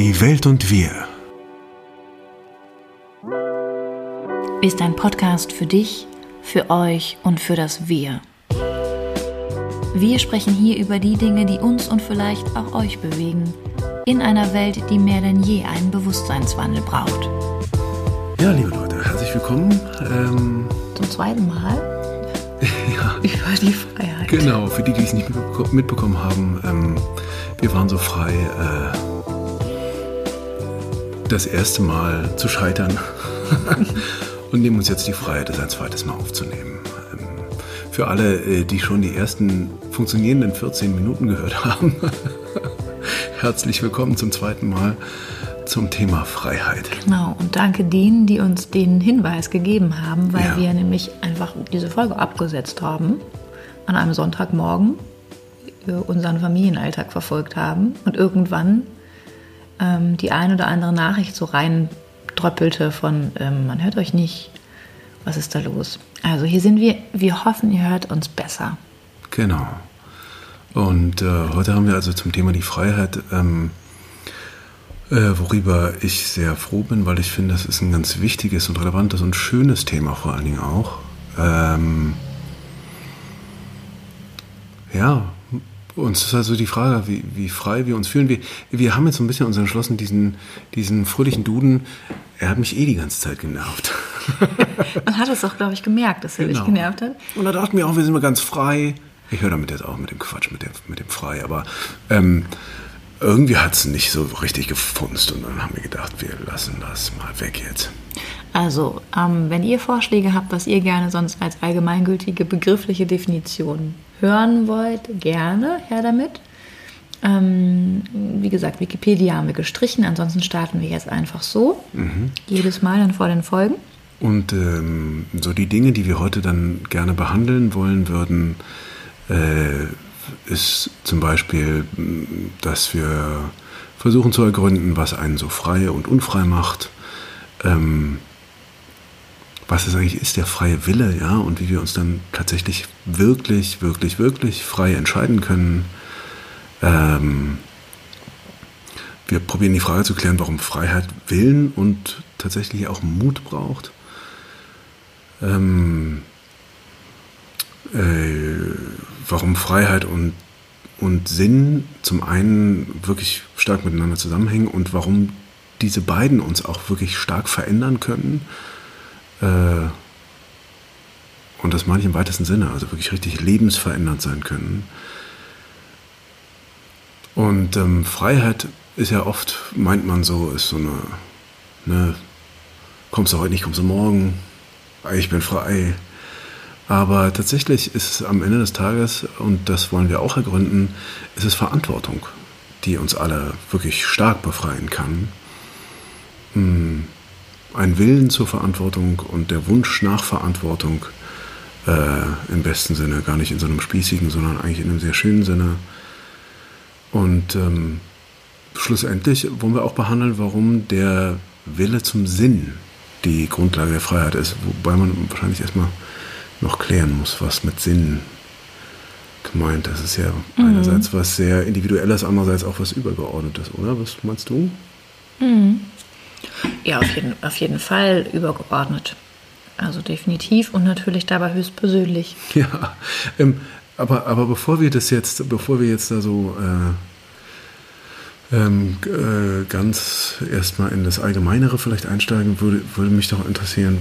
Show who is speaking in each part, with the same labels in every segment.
Speaker 1: Die Welt und wir.
Speaker 2: Ist ein Podcast für dich, für euch und für das Wir. Wir sprechen hier über die Dinge, die uns und vielleicht auch euch bewegen, in einer Welt, die mehr denn je einen Bewusstseinswandel braucht.
Speaker 1: Ja, liebe Leute, herzlich willkommen.
Speaker 2: Ähm, Zum zweiten Mal
Speaker 1: ja.
Speaker 2: über die Freiheit.
Speaker 1: Genau, für die, die es nicht mitbekommen haben, ähm, wir waren so frei, äh, das erste Mal zu scheitern und nehmen uns jetzt die Freiheit, es ein zweites Mal aufzunehmen. Ähm, für alle, äh, die schon die ersten funktionierenden 14 Minuten gehört haben, herzlich willkommen zum zweiten Mal zum Thema Freiheit.
Speaker 2: Genau, und danke denen, die uns den Hinweis gegeben haben, weil ja. wir nämlich einfach diese Folge abgesetzt haben an einem Sonntagmorgen unseren Familienalltag verfolgt haben und irgendwann ähm, die ein oder andere Nachricht so rein dröppelte von ähm, man hört euch nicht, was ist da los? Also hier sind wir, wir hoffen, ihr hört uns besser.
Speaker 1: Genau. Und äh, heute haben wir also zum Thema die Freiheit ähm, äh, worüber ich sehr froh bin, weil ich finde, das ist ein ganz wichtiges und relevantes und schönes Thema vor allen Dingen auch. Ähm, ja, uns ist also die Frage, wie, wie frei wir uns fühlen. Wir, wir haben jetzt so ein bisschen uns entschlossen, diesen, diesen fröhlichen Duden, er hat mich eh die ganze Zeit genervt.
Speaker 2: Man hat es auch, glaube ich, gemerkt, dass er genau. dich genervt hat.
Speaker 1: Und da dachten wir auch, wir sind mal ganz frei. Ich höre damit jetzt auch mit dem Quatsch, mit dem, mit dem frei, aber ähm, irgendwie hat es nicht so richtig gefunzt und dann haben wir gedacht, wir lassen das mal weg jetzt.
Speaker 2: Also, ähm, wenn ihr Vorschläge habt, was ihr gerne sonst als allgemeingültige begriffliche Definition hören wollt, gerne her damit. Ähm, wie gesagt, Wikipedia haben wir gestrichen, ansonsten starten wir jetzt einfach so. Mhm. Jedes Mal dann vor den Folgen.
Speaker 1: Und ähm, so die Dinge, die wir heute dann gerne behandeln wollen würden, äh, ist zum Beispiel, dass wir versuchen zu ergründen, was einen so frei und unfrei macht. Ähm, was es eigentlich ist, der freie Wille, ja, und wie wir uns dann tatsächlich wirklich, wirklich, wirklich frei entscheiden können. Ähm, wir probieren die Frage zu klären, warum Freiheit Willen und tatsächlich auch Mut braucht. Ähm, äh, warum Freiheit und, und Sinn zum einen wirklich stark miteinander zusammenhängen und warum diese beiden uns auch wirklich stark verändern können. Äh, und das meine ich im weitesten Sinne, also wirklich richtig lebensverändernd sein können. Und ähm, Freiheit ist ja oft, meint man so, ist so eine, ne, kommst du heute nicht, kommst du morgen, ich bin frei, aber tatsächlich ist es am Ende des Tages, und das wollen wir auch ergründen, ist es Verantwortung, die uns alle wirklich stark befreien kann. Hm, ein Willen zur Verantwortung und der Wunsch nach Verantwortung äh, im besten Sinne, gar nicht in so einem spießigen, sondern eigentlich in einem sehr schönen Sinne. Und ähm, schlussendlich wollen wir auch behandeln, warum der Wille zum Sinn die Grundlage der Freiheit ist, wobei man wahrscheinlich erstmal noch klären muss, was mit Sinn gemeint ist. Das ist ja mhm. einerseits was sehr Individuelles, andererseits auch was Übergeordnetes, oder? Was meinst du?
Speaker 2: Mhm. Ja, auf jeden, auf jeden Fall übergeordnet. Also definitiv und natürlich dabei höchstpersönlich.
Speaker 1: Ja, ähm, aber, aber bevor wir das jetzt, bevor wir jetzt da so äh, ähm, äh, ganz erstmal in das Allgemeinere vielleicht einsteigen, würde, würde mich doch interessieren,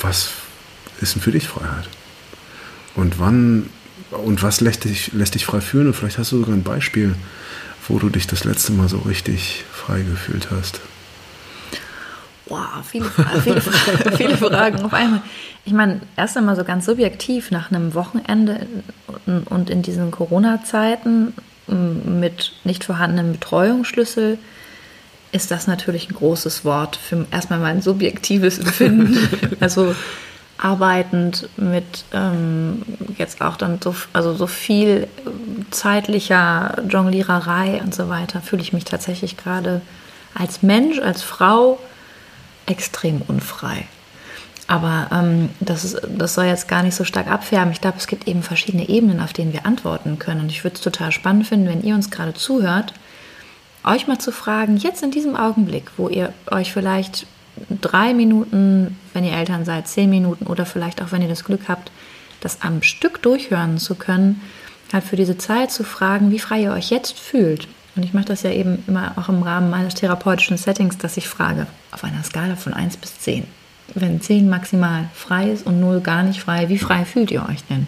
Speaker 1: was ist denn für dich Freiheit? Und wann und was lässt dich, lässt dich frei fühlen? Und vielleicht hast du sogar ein Beispiel, wo du dich das letzte Mal so richtig frei gefühlt hast.
Speaker 2: Wow, viele, viele, viele Fragen auf einmal. Ich meine, erst einmal so ganz subjektiv nach einem Wochenende und in diesen Corona-Zeiten mit nicht vorhandenem Betreuungsschlüssel ist das natürlich ein großes Wort für erstmal mein subjektives Empfinden. also arbeitend mit ähm, jetzt auch dann so, also so viel zeitlicher Jongliererei und so weiter, fühle ich mich tatsächlich gerade als Mensch, als Frau extrem unfrei. Aber ähm, das, ist, das soll jetzt gar nicht so stark abfärben. Ich glaube, es gibt eben verschiedene Ebenen, auf denen wir antworten können. Und ich würde es total spannend finden, wenn ihr uns gerade zuhört, euch mal zu fragen, jetzt in diesem Augenblick, wo ihr euch vielleicht drei Minuten, wenn ihr Eltern seid, zehn Minuten oder vielleicht auch, wenn ihr das Glück habt, das am Stück durchhören zu können, halt für diese Zeit zu fragen, wie frei ihr euch jetzt fühlt. Und ich mache das ja eben immer auch im Rahmen meines therapeutischen Settings, dass ich frage, auf einer Skala von 1 bis 10. Wenn 10 maximal frei ist und 0 gar nicht frei, wie frei fühlt ihr euch denn?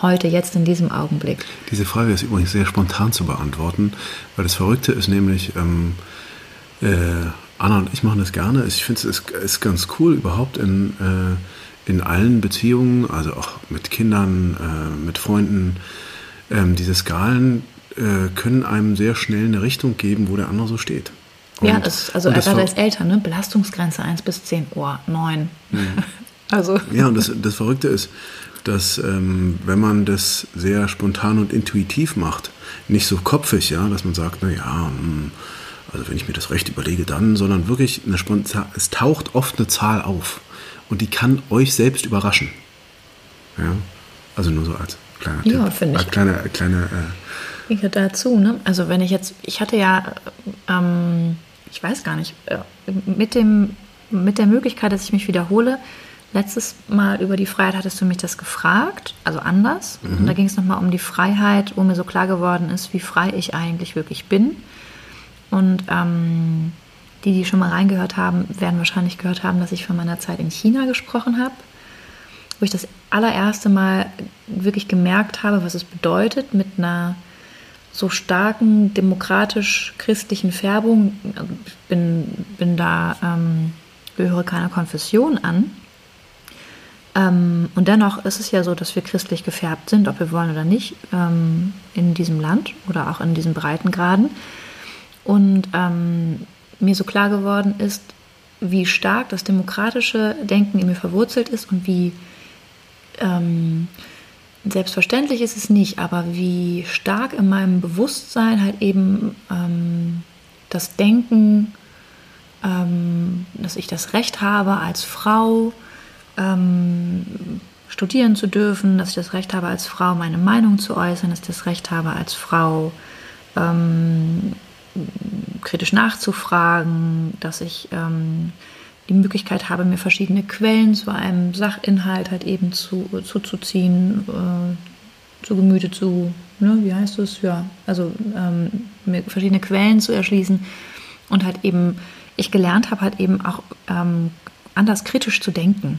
Speaker 2: Heute, jetzt in diesem Augenblick?
Speaker 1: Diese Frage ist übrigens sehr spontan zu beantworten, weil das Verrückte ist nämlich, ähm, äh, Anna und ich machen das gerne. Ich finde es ist, ganz cool, überhaupt in, äh, in allen Beziehungen, also auch mit Kindern, äh, mit Freunden, ähm, diese Skalen äh, können einem sehr schnell eine Richtung geben, wo der andere so steht.
Speaker 2: Und, ja, das, also gerade als Eltern, ne? Belastungsgrenze 1 bis 10, oh, 9. Mhm.
Speaker 1: also. Ja, und das, das Verrückte ist, dass ähm, wenn man das sehr spontan und intuitiv macht, nicht so kopfig, ja, dass man sagt, na ja, hm, also wenn ich mir das recht überlege, dann, sondern wirklich eine spontan, es taucht oft eine Zahl auf und die kann euch selbst überraschen. Ja, also nur so als kleiner
Speaker 2: ja, Tipp, als
Speaker 1: ich. kleine, kleine
Speaker 2: äh, ich dazu, ne? Also wenn ich jetzt, ich hatte ja, ähm, ich weiß gar nicht, äh, mit dem, mit der Möglichkeit, dass ich mich wiederhole, Letztes Mal über die Freiheit hattest du mich das gefragt, also anders. Mhm. Und da ging es nochmal um die Freiheit, wo mir so klar geworden ist, wie frei ich eigentlich wirklich bin. Und ähm, die, die schon mal reingehört haben, werden wahrscheinlich gehört haben, dass ich von meiner Zeit in China gesprochen habe, wo ich das allererste Mal wirklich gemerkt habe, was es bedeutet, mit einer so starken demokratisch-christlichen Färbung. Ich bin, bin da, ähm, gehöre keiner Konfession an ähm, und dennoch ist es ja so, dass wir christlich gefärbt sind, ob wir wollen oder nicht, ähm, in diesem Land oder auch in diesen Breitengraden. Und ähm, mir so klar geworden ist, wie stark das demokratische Denken in mir verwurzelt ist und wie ähm, selbstverständlich ist es nicht, aber wie stark in meinem Bewusstsein halt eben ähm, das Denken, ähm, dass ich das Recht habe als Frau, ähm, studieren zu dürfen, dass ich das Recht habe, als Frau meine Meinung zu äußern, dass ich das Recht habe, als Frau ähm, kritisch nachzufragen, dass ich ähm, die Möglichkeit habe, mir verschiedene Quellen zu einem Sachinhalt halt eben zu, zuzuziehen, äh, zu Gemüte zu, ne, wie heißt es? Ja, also ähm, mir verschiedene Quellen zu erschließen und halt eben, ich gelernt habe halt eben auch ähm, anders kritisch zu denken.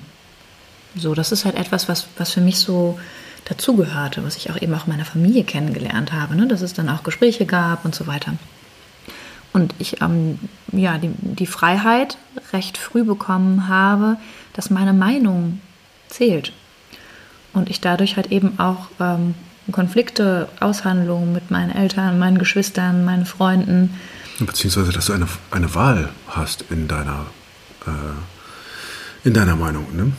Speaker 2: So, das ist halt etwas, was, was für mich so dazugehörte, was ich auch eben auch in meiner Familie kennengelernt habe, ne? dass es dann auch Gespräche gab und so weiter. Und ich ähm, ja, die, die Freiheit recht früh bekommen habe, dass meine Meinung zählt. Und ich dadurch halt eben auch ähm, Konflikte, Aushandlungen mit meinen Eltern, meinen Geschwistern, meinen Freunden.
Speaker 1: Beziehungsweise, dass du eine, eine Wahl hast in deiner, äh, in deiner Meinung, ne?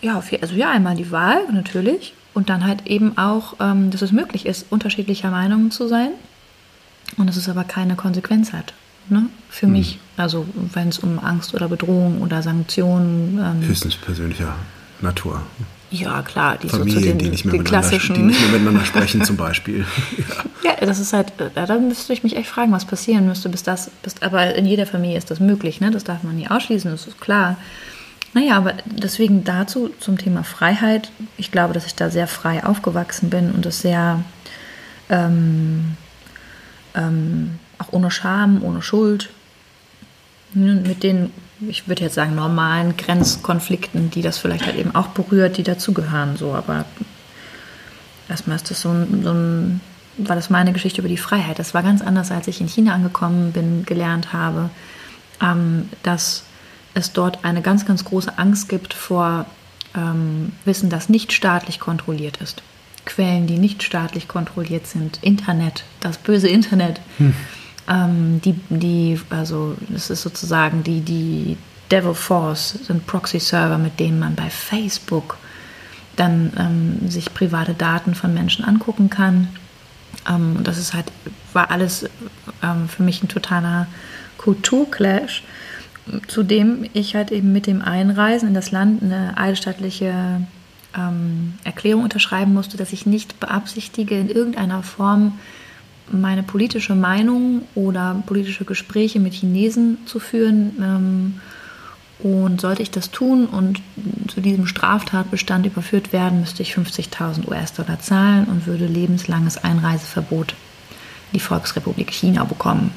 Speaker 2: ja, also ja, einmal die Wahl natürlich und dann halt eben auch, ähm, dass es möglich ist, unterschiedlicher Meinungen zu sein und dass es aber keine Konsequenz hat. Ne? Für mhm. mich, also wenn es um Angst oder Bedrohung oder Sanktionen.
Speaker 1: Ähm, Höchstens persönlicher Natur.
Speaker 2: Ja, klar,
Speaker 1: die Familien, so zu den, die nicht mehr den klassischen. Die nicht mehr miteinander sprechen, zum Beispiel.
Speaker 2: ja. ja. das ist halt, äh, da müsste ich mich echt fragen, was passieren müsste, bis das, bis, aber in jeder Familie ist das möglich, ne? Das darf man nie ausschließen, das ist klar. Naja, aber deswegen dazu zum Thema Freiheit. Ich glaube, dass ich da sehr frei aufgewachsen bin und es sehr ähm, ähm, auch ohne Scham, ohne Schuld, ne, mit den, ich würde jetzt sagen, normalen Grenzkonflikten, die das vielleicht halt eben auch berührt, die dazugehören. So, aber erstmal ist das so so ein, war das meine Geschichte über die Freiheit. Das war ganz anders, als ich in China angekommen bin, gelernt habe, ähm, dass es dort eine ganz, ganz große Angst gibt vor ähm, Wissen, das nicht staatlich kontrolliert ist. Quellen, die nicht staatlich kontrolliert sind, Internet, das böse Internet, hm. ähm, die, die, also das ist sozusagen die, die Devil Force, sind Proxy-Server, mit denen man bei Facebook dann ähm, sich private Daten von Menschen angucken kann. Ähm, und das ist halt, war alles ähm, für mich ein totaler Kulturclash zudem ich halt eben mit dem Einreisen in das Land eine eidesstattliche ähm, Erklärung unterschreiben musste, dass ich nicht beabsichtige, in irgendeiner Form meine politische Meinung oder politische Gespräche mit Chinesen zu führen. Ähm, und sollte ich das tun und zu diesem Straftatbestand überführt werden, müsste ich 50.000 US-Dollar zahlen und würde lebenslanges Einreiseverbot in die Volksrepublik China bekommen.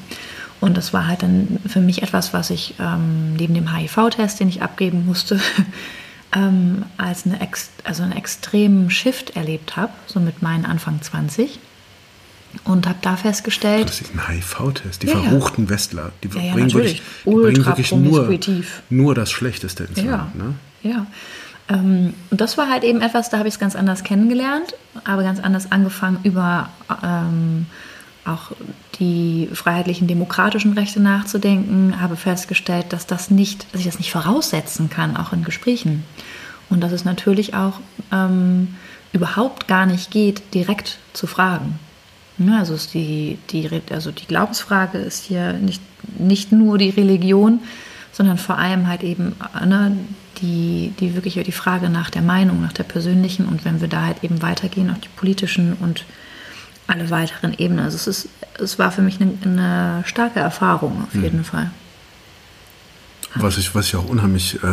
Speaker 2: Und das war halt dann für mich etwas, was ich ähm, neben dem HIV-Test, den ich abgeben musste, ähm, als eine, also einen extremen Shift erlebt habe, so mit meinen Anfang 20 und habe da festgestellt.
Speaker 1: Das ist ein HIV-Test. Die ja, verruchten ja. Westler, die,
Speaker 2: ja,
Speaker 1: bringen, wirklich, die bringen wirklich nur, nur das Schlechteste ins
Speaker 2: ja. Land. Ne? Ja. Ähm, und das war halt eben etwas, da habe ich es ganz anders kennengelernt, aber ganz anders angefangen, über ähm, auch die freiheitlichen demokratischen Rechte nachzudenken, habe festgestellt, dass das nicht, dass ich das nicht voraussetzen kann, auch in Gesprächen. Und dass es natürlich auch ähm, überhaupt gar nicht geht, direkt zu fragen. Ne, also, die, die, also die Glaubensfrage ist hier nicht, nicht nur die Religion, sondern vor allem halt eben ne, die, die wirklich die Frage nach der Meinung, nach der persönlichen und wenn wir da halt eben weitergehen, auch die politischen und alle weiteren Ebenen. Also es, ist, es war für mich eine, eine starke Erfahrung auf jeden mhm. Fall.
Speaker 1: Was ich, was ich auch unheimlich, äh,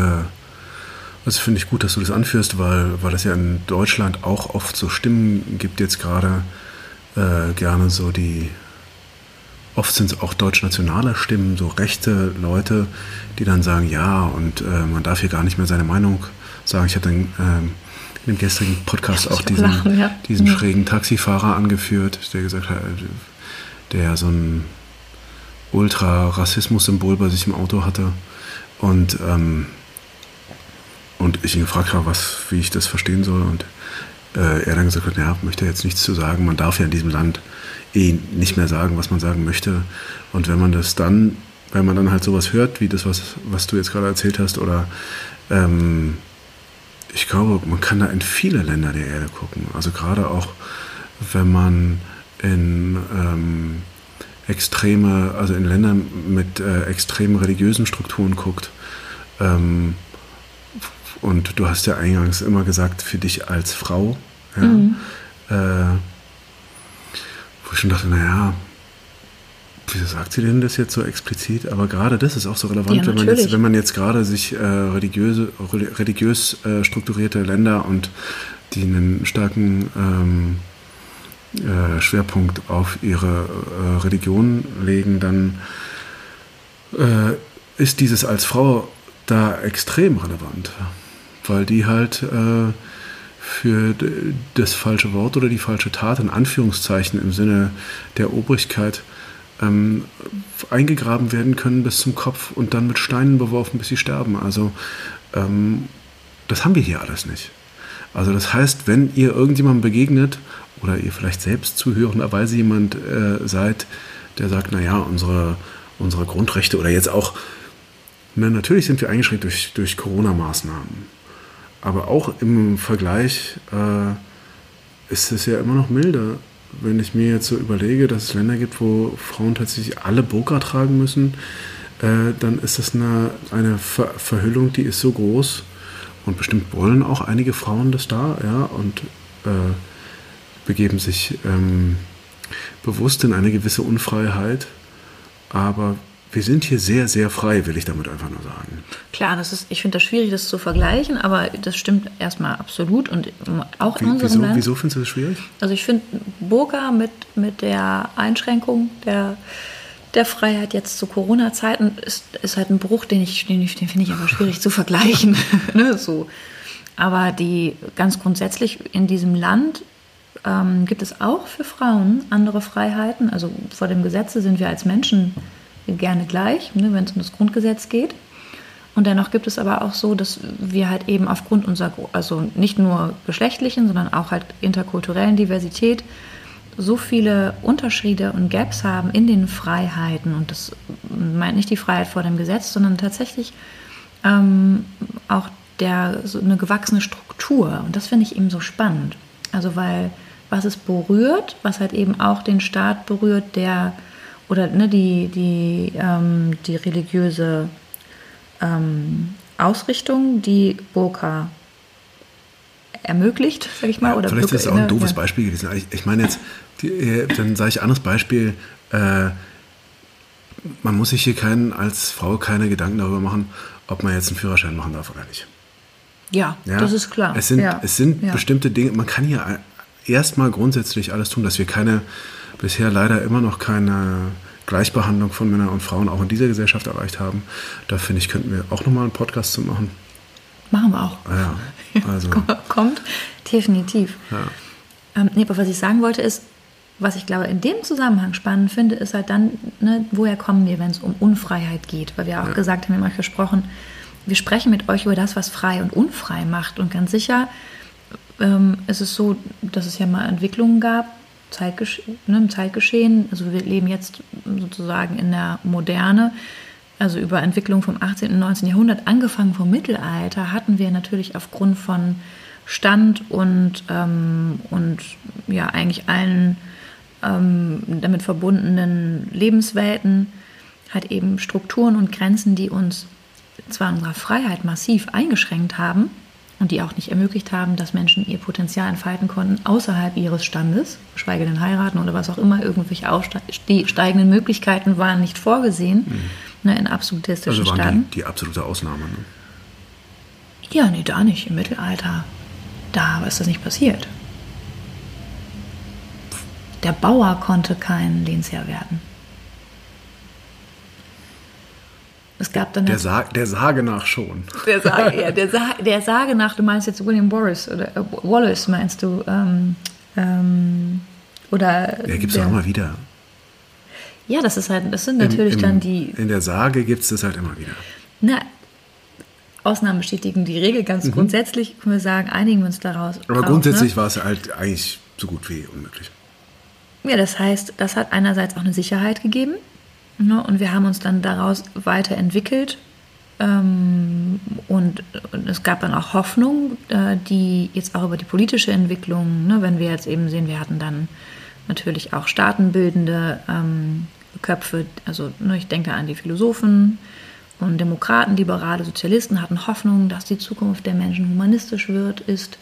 Speaker 1: also finde ich gut, dass du das anführst, weil, weil das ja in Deutschland auch oft so Stimmen gibt jetzt gerade, äh, gerne so die, oft sind es auch deutschnationale Stimmen, so rechte Leute, die dann sagen, ja, und äh, man darf hier gar nicht mehr seine Meinung sagen. Ich hatte dann ähm, in dem gestrigen Podcast auch diesen, lachen, ja. diesen ja. schrägen Taxifahrer angeführt, der gesagt hat, der so ein Ultra-Rassismus-Symbol bei sich im Auto hatte. Und, ähm, und ich ihn gefragt habe, was, wie ich das verstehen soll. Und äh, er dann gesagt hat, ja, möchte jetzt nichts zu sagen. Man darf ja in diesem Land eh nicht mehr sagen, was man sagen möchte. Und wenn man das dann, wenn man dann halt sowas hört, wie das, was, was du jetzt gerade erzählt hast, oder ähm, ich glaube, man kann da in viele Länder der Erde gucken. Also gerade auch, wenn man in ähm, extreme, also in Ländern mit äh, extremen religiösen Strukturen guckt. Ähm, und du hast ja eingangs immer gesagt, für dich als Frau, ja, mhm. äh, wo ich schon dachte, naja, wieso sagt sie denn das jetzt so explizit? Aber gerade das ist auch so relevant, ja, wenn, man jetzt, wenn man jetzt gerade sich äh, religiöse, religiös äh, strukturierte Länder und die einen starken ähm, äh, Schwerpunkt auf ihre äh, Religion legen, dann äh, ist dieses als Frau da extrem relevant weil die halt äh, für das falsche Wort oder die falsche Tat, in Anführungszeichen im Sinne der Obrigkeit, ähm, eingegraben werden können bis zum Kopf und dann mit Steinen beworfen, bis sie sterben. Also ähm, das haben wir hier alles nicht. Also das heißt, wenn ihr irgendjemandem begegnet oder ihr vielleicht selbst zuhörenderweise jemand äh, seid, der sagt, naja, unsere, unsere Grundrechte oder jetzt auch, na, natürlich sind wir eingeschränkt durch, durch Corona-Maßnahmen. Aber auch im Vergleich äh, ist es ja immer noch milder. Wenn ich mir jetzt so überlege, dass es Länder gibt, wo Frauen tatsächlich alle Burka tragen müssen, äh, dann ist das eine, eine Ver Verhüllung, die ist so groß. Und bestimmt wollen auch einige Frauen das da, ja, und äh, begeben sich ähm, bewusst in eine gewisse Unfreiheit. Aber wir sind hier sehr, sehr frei, will ich damit einfach nur sagen.
Speaker 2: Klar, das ist, ich finde das schwierig, das zu vergleichen, aber das stimmt erstmal absolut und auch
Speaker 1: Wie, in unserem wieso, Land. Wieso findest du das schwierig?
Speaker 2: Also ich finde Burka mit, mit der Einschränkung der, der Freiheit jetzt zu Corona-Zeiten ist, ist halt ein Bruch, den ich, den, den finde ich aber schwierig zu vergleichen. ne, so. Aber die ganz grundsätzlich in diesem Land ähm, gibt es auch für Frauen andere Freiheiten. Also vor dem Gesetze sind wir als Menschen gerne gleich, ne, wenn es um das Grundgesetz geht. Und dennoch gibt es aber auch so, dass wir halt eben aufgrund unserer, also nicht nur geschlechtlichen, sondern auch halt interkulturellen Diversität so viele Unterschiede und Gaps haben in den Freiheiten. Und das meint nicht die Freiheit vor dem Gesetz, sondern tatsächlich ähm, auch der, so eine gewachsene Struktur. Und das finde ich eben so spannend. Also weil was es berührt, was halt eben auch den Staat berührt, der oder ne, die, die, ähm, die religiöse ähm, Ausrichtung, die Burka ermöglicht, sag ich mal.
Speaker 1: Ja,
Speaker 2: oder
Speaker 1: vielleicht ist es auch ein doofes
Speaker 2: ja.
Speaker 1: Beispiel gewesen. Ich, ich meine jetzt, die, äh, dann sage ich anderes Beispiel. Äh, man muss sich hier keinen, als Frau keine Gedanken darüber machen, ob man jetzt einen Führerschein machen darf oder nicht.
Speaker 2: Ja,
Speaker 1: Ja?
Speaker 2: das ist klar.
Speaker 1: Es sind, es sind bestimmte Dinge, man kann hier erstmal grundsätzlich alles tun, dass wir keine, bisher leider immer noch keine Gleichbehandlung von Männern und Frauen auch in dieser Gesellschaft erreicht haben. Da finde ich, könnten wir auch nochmal einen Podcast zu machen.
Speaker 2: Machen wir auch.
Speaker 1: Ja, also,
Speaker 2: Kommt, definitiv.
Speaker 1: ja.
Speaker 2: Ähm, nee, aber was ich sagen wollte ist, was ich glaube in dem Zusammenhang spannend finde, ist halt dann, ne, woher kommen wir, wenn es um Unfreiheit geht? Weil wir auch
Speaker 1: Ja.
Speaker 2: gesagt haben, wir haben euch gesprochen, wir sprechen mit euch über das, was frei und unfrei macht. Und ganz sicher ähm, ist es so, dass es ja mal Entwicklungen gab, Zeitgesch ne, im Zeitgeschehen. Also wir leben jetzt sozusagen in der Moderne. Also über Entwicklung vom 18. und 19. Jahrhundert, angefangen vom Mittelalter, hatten wir natürlich aufgrund von Stand und, ähm, und ja eigentlich allen ähm, damit verbundenen Lebenswelten hat eben Strukturen und Grenzen, die uns zwar in unserer Freiheit massiv eingeschränkt haben und die auch nicht ermöglicht haben, dass Menschen ihr Potenzial entfalten konnten außerhalb ihres Standes, geschweige denn heiraten oder was auch immer, irgendwelche aufste- die steigenden Möglichkeiten waren nicht vorgesehen ne, in absolutistischen
Speaker 1: also waren
Speaker 2: Staaten.
Speaker 1: die, die absolute Ausnahme. Ne?
Speaker 2: Ja, nee, da nicht. Im Mittelalter, da ist das nicht passiert. Der Bauer konnte kein Lehnsherr werden. Es gab dann
Speaker 1: Der, Sa der Sage nach schon.
Speaker 2: der Sage, ja, der, Sa der Sage nach, du meinst jetzt William Boris oder äh, Wallace meinst du? Ähm, ähm, oder
Speaker 1: Der gibt es auch immer wieder.
Speaker 2: Ja, das ist halt, das sind natürlich
Speaker 1: Im- im-
Speaker 2: dann die
Speaker 1: In der Sage gibt es das halt immer wieder.
Speaker 2: na, Ausnahmen bestätigen die Regel. Ganz grundsätzlich können wir sagen, einigen wir uns daraus.
Speaker 1: Mhm. Aber
Speaker 2: drauf,
Speaker 1: grundsätzlich
Speaker 2: ne?
Speaker 1: war es halt eigentlich so gut wie unmöglich.
Speaker 2: Ja, das heißt, das hat einerseits auch eine Sicherheit gegeben. Ne, und wir haben uns dann daraus weiterentwickelt. Ähm, und, und es gab dann auch Hoffnung, äh, die jetzt auch über die politische Entwicklung, ne, wenn wir jetzt eben sehen, wir hatten dann natürlich auch staatenbildende ähm, Köpfe, also ne, ich denke an die Philosophen und Demokraten, Liberale, Sozialisten hatten Hoffnung, dass die Zukunft der Menschen humanistisch wird, ist.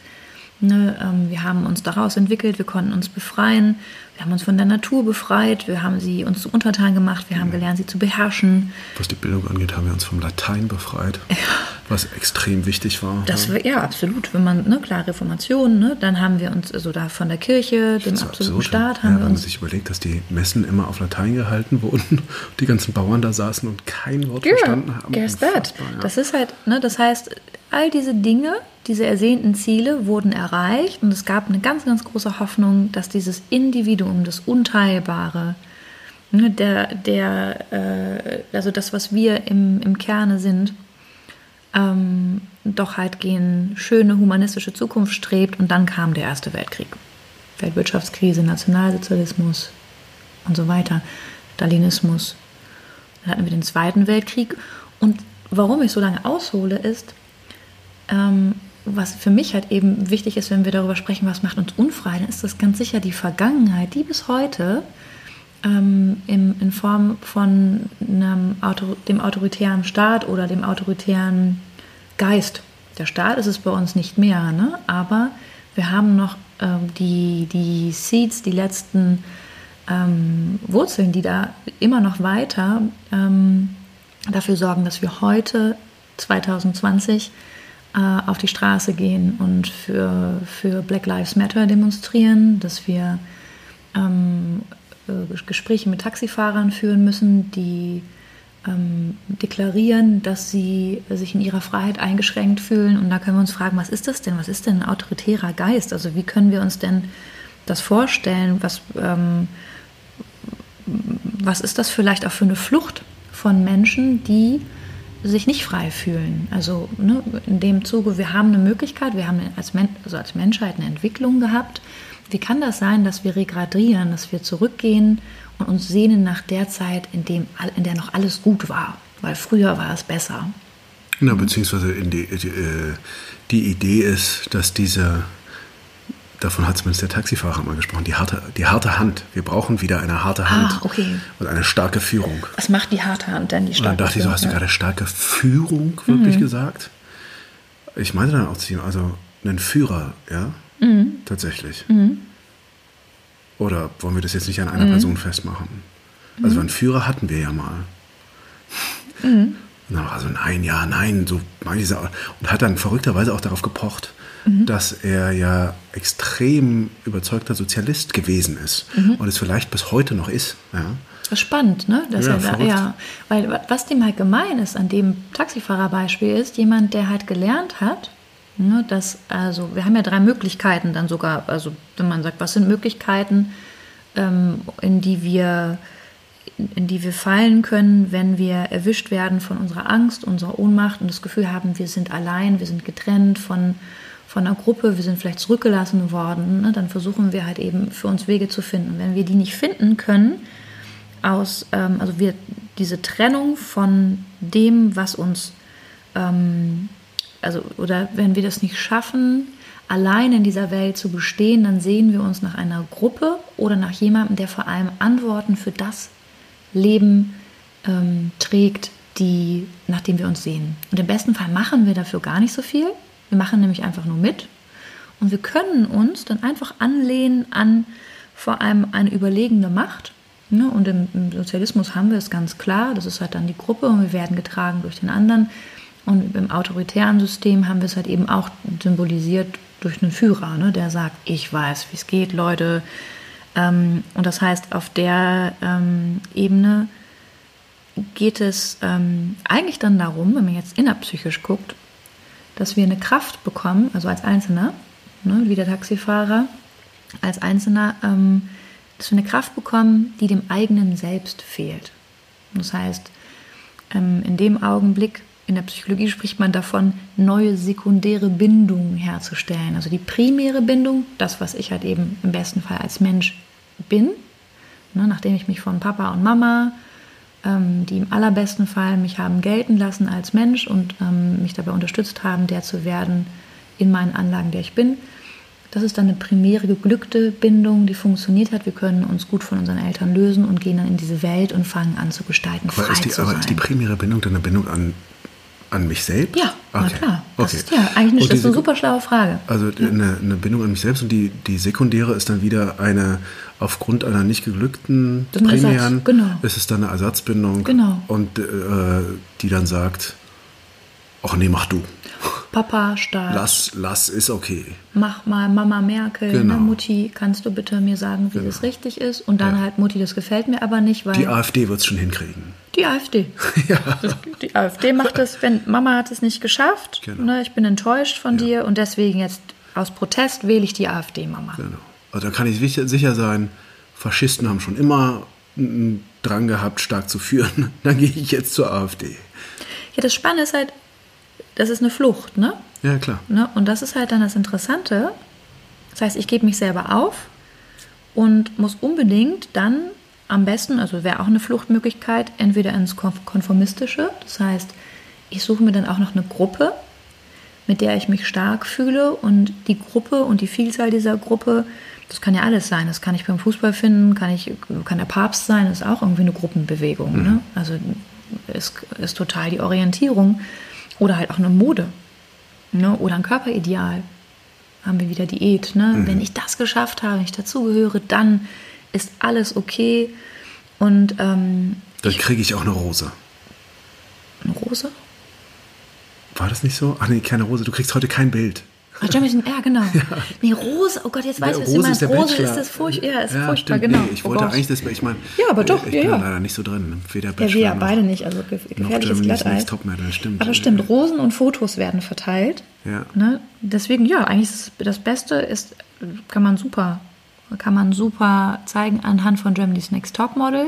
Speaker 2: Ne, ähm, wir haben uns daraus entwickelt, wir konnten uns befreien, wir haben uns von der Natur befreit, wir haben sie uns zu Untertan gemacht, wir haben gelernt, sie zu beherrschen.
Speaker 1: Was die Bildung angeht, haben wir uns vom Latein befreit, was extrem wichtig war.
Speaker 2: Das
Speaker 1: ja.
Speaker 2: war, ja, absolut. Wenn man, ne, klar, Reformation, ne, dann haben wir uns also da von der Kirche, dem
Speaker 1: So
Speaker 2: absoluten
Speaker 1: absurd,
Speaker 2: Staat,
Speaker 1: ja,
Speaker 2: haben wir
Speaker 1: wenn man
Speaker 2: uns.
Speaker 1: sich überlegt, dass die Messen immer auf Latein gehalten wurden, die ganzen Bauern da saßen und kein Wort verstanden haben.
Speaker 2: guess that.
Speaker 1: Ja.
Speaker 2: Das ist halt, ne, das heißt, all diese Dinge, diese ersehnten Ziele wurden erreicht und es gab eine ganz, ganz große Hoffnung, dass dieses Individuum, das Unteilbare, ne, der, der, äh, also das, was wir im, im Kerne sind, ähm, doch halt gegen schöne humanistische Zukunft strebt und dann kam der Erste Weltkrieg. Weltwirtschaftskrise, Nationalsozialismus und so weiter, Stalinismus. Dann hatten wir den Zweiten Weltkrieg. Und warum ich so lange aushole, ist, ähm, was für mich halt eben wichtig ist, wenn wir darüber sprechen, was macht uns unfrei, dann ist das ganz sicher die Vergangenheit, die bis heute ähm, im, in Form von Autor dem autoritären Staat oder dem autoritären Geist. Der Staat ist es bei uns nicht mehr, ne? aber wir haben noch ähm, die, die Seeds, die letzten ähm, Wurzeln, die da immer noch weiter ähm, dafür sorgen, dass wir heute 2020 äh, auf die Straße gehen und für, für Black Lives Matter demonstrieren, dass wir ähm, äh, Gespräche mit Taxifahrern führen müssen, die ähm, deklarieren, dass sie sich in ihrer Freiheit eingeschränkt fühlen. Und da können wir uns fragen, was ist das denn? Was ist denn ein autoritärer Geist? Also wie können wir uns denn das vorstellen? Was, ähm, was ist das vielleicht auch für eine Flucht von Menschen, die sich nicht frei fühlen. Also ne, in dem Zuge, wir haben eine Möglichkeit, wir haben als, Men also als Menschheit eine Entwicklung gehabt. Wie kann das sein, dass wir regradieren, dass wir zurückgehen und uns sehnen nach der Zeit, in, dem, in der noch alles gut war? Weil früher war es besser.
Speaker 1: Na, beziehungsweise die, die, äh, die Idee ist, dass diese, davon hat zumindest der Taxifahrer mal gesprochen, die harte, die harte Hand. Wir brauchen wieder eine harte Hand
Speaker 2: Ah, okay.
Speaker 1: und eine starke Führung.
Speaker 2: Was macht die harte Hand denn, die
Speaker 1: Und
Speaker 2: starke
Speaker 1: dann dachte ich so, hast du gerade starke Führung wirklich gesagt? Ich meinte dann auch zu ihm, also einen Führer, ja?
Speaker 2: Mhm.
Speaker 1: Tatsächlich. Oder wollen wir das jetzt nicht an einer Person festmachen? Also einen Führer hatten wir ja mal. Na, Also nein, ja, nein, so manche. Und hat dann verrückterweise auch darauf gepocht, dass er ja extrem überzeugter Sozialist gewesen ist und es vielleicht bis heute noch ist. Ja.
Speaker 2: Das ist spannend, ne? Dass
Speaker 1: Ja,
Speaker 2: er da, ja, weil wa- was dem halt gemein ist an dem Taxifahrerbeispiel ist, jemand, der halt gelernt hat, ne, dass, also wir haben ja drei Möglichkeiten dann sogar, also wenn man sagt, was sind Möglichkeiten, ähm, in die wir in die wir fallen können, wenn wir erwischt werden von unserer Angst, unserer Ohnmacht und das Gefühl haben, wir sind allein, wir sind getrennt von, von einer Gruppe, wir sind vielleicht zurückgelassen worden, ne, dann versuchen wir halt eben für uns Wege zu finden. Wenn wir die nicht finden können, aus, ähm, also wir diese Trennung von dem, was uns, ähm, also oder wenn wir das nicht schaffen, allein in dieser Welt zu bestehen, dann sehen wir uns nach einer Gruppe oder nach jemandem, der vor allem Antworten für das Leben ähm, trägt, die, nach dem wir uns sehen. Und im besten Fall machen wir dafür gar nicht so viel. Wir machen nämlich einfach nur mit. Und wir können uns dann einfach anlehnen an vor allem eine überlegene Macht. Ne? Und im, im Sozialismus haben wir es ganz klar, das ist halt dann die Gruppe und wir werden getragen durch den anderen. Und im autoritären System haben wir es halt eben auch symbolisiert durch einen Führer, ne? der sagt, ich weiß, wie es geht, Leute. Ähm, und das heißt, auf der ähm, Ebene geht es ähm, eigentlich dann darum, wenn man jetzt innerpsychisch guckt, dass wir eine Kraft bekommen, also als Einzelner, ne, wie der Taxifahrer, als Einzelner, ähm, dass wir eine Kraft bekommen, die dem eigenen Selbst fehlt. Das heißt, ähm, in dem Augenblick, in der Psychologie spricht man davon, neue sekundäre Bindungen herzustellen. Also die primäre Bindung, das, was ich halt eben im besten Fall als Mensch bin, ne, nachdem ich mich von Papa und Mama, ähm, die im allerbesten Fall mich haben gelten lassen als Mensch und ähm, mich dabei unterstützt haben, der zu werden in meinen Anlagen, der ich bin. Das ist dann eine primäre geglückte Bindung, die funktioniert hat. Wir können uns gut von unseren Eltern lösen und gehen dann in diese Welt und fangen an zu gestalten,
Speaker 1: Aber,
Speaker 2: frei
Speaker 1: ist die,
Speaker 2: zu
Speaker 1: aber
Speaker 2: sein.
Speaker 1: ist die primäre Bindung dann eine Bindung an, an mich selbst?
Speaker 2: ja, na
Speaker 1: Okay.
Speaker 2: klar. Das
Speaker 1: okay.
Speaker 2: ist ja eigentlich
Speaker 1: Und
Speaker 2: das ist eine super schlaue Frage.
Speaker 1: Also eine, eine Bindung an mich selbst und die, die sekundäre ist dann wieder eine, aufgrund einer nicht geglückten
Speaker 2: Das Ersatz,
Speaker 1: primären,
Speaker 2: genau.
Speaker 1: ist es dann eine Ersatzbindung
Speaker 2: Genau.
Speaker 1: und äh, die dann sagt, ach nee, mach du.
Speaker 2: Papa, Staat,
Speaker 1: Lass, lass, ist okay.
Speaker 2: mach mal Mama Merkel,
Speaker 1: Genau.
Speaker 2: ne, Mutti, kannst du bitte mir sagen, wie das richtig ist? Und dann halt, Mutti, das gefällt mir aber nicht, weil
Speaker 1: Die AfD wird es schon hinkriegen.
Speaker 2: Die AfD. Die AfD macht das, wenn Mama hat es nicht geschafft.
Speaker 1: Genau.
Speaker 2: Ne, ich bin enttäuscht von dir und deswegen jetzt aus Protest wähle ich die AfD, Mama.
Speaker 1: Genau. Also da kann ich sicher, sein, Faschisten haben schon immer einen Drang gehabt, stark zu führen. Dann gehe ich jetzt zur AfD.
Speaker 2: Ja, das Spannende ist halt, das ist eine Flucht, ne?
Speaker 1: Ja, klar.
Speaker 2: ne? Und das ist halt dann das Interessante. Das heißt, ich gebe mich selber auf und muss unbedingt dann am besten, also wäre auch eine Fluchtmöglichkeit, entweder ins Konf- Konformistische. Das heißt, ich suche mir dann auch noch eine Gruppe, mit der ich mich stark fühle und die Gruppe und die Vielzahl dieser Gruppe, das kann ja alles sein. Das kann ich beim Fußball finden, kann, ich, kann der Papst sein, das ist auch irgendwie eine Gruppenbewegung. Ne? Also ist, ist total die Orientierung. Oder halt auch eine Mode. Ne? Oder ein Körperideal. Haben wir wieder Diät. Ne? Wenn ich das geschafft habe, wenn ich dazugehöre, dann ist alles okay. Und ähm,
Speaker 1: Dann kriege ich auch eine Rose.
Speaker 2: eine Rose?
Speaker 1: War das nicht so? Ach nee, keine Rose. Du kriegst heute kein Bild.
Speaker 2: Ach, ja, genau. Nee, Rose, oh Gott, jetzt weiß ich, was du meinst. Rose
Speaker 1: Bachelor.
Speaker 2: ist das furchtbar. Ja, ist
Speaker 1: Ja,
Speaker 2: furchtbar,
Speaker 1: stimmt.
Speaker 2: genau.
Speaker 1: Nee, ich
Speaker 2: Oh
Speaker 1: wollte
Speaker 2: Gott.
Speaker 1: eigentlich das, ich meine,
Speaker 2: Ja, aber doch,
Speaker 1: ich
Speaker 2: ja,
Speaker 1: bin
Speaker 2: ja.
Speaker 1: leider nicht so drin. Weder
Speaker 2: Ja,
Speaker 1: Bachelor
Speaker 2: wir ja beide nicht, also gefährliches
Speaker 1: Germany's
Speaker 2: Glatteis.
Speaker 1: Topmodel, stimmt.
Speaker 2: Aber stimmt, Rosen und Fotos werden verteilt.
Speaker 1: Ja.
Speaker 2: Ne? Deswegen, ja, eigentlich ist das Beste ist, kann man super, kann man super zeigen anhand von Germany's Next Topmodel.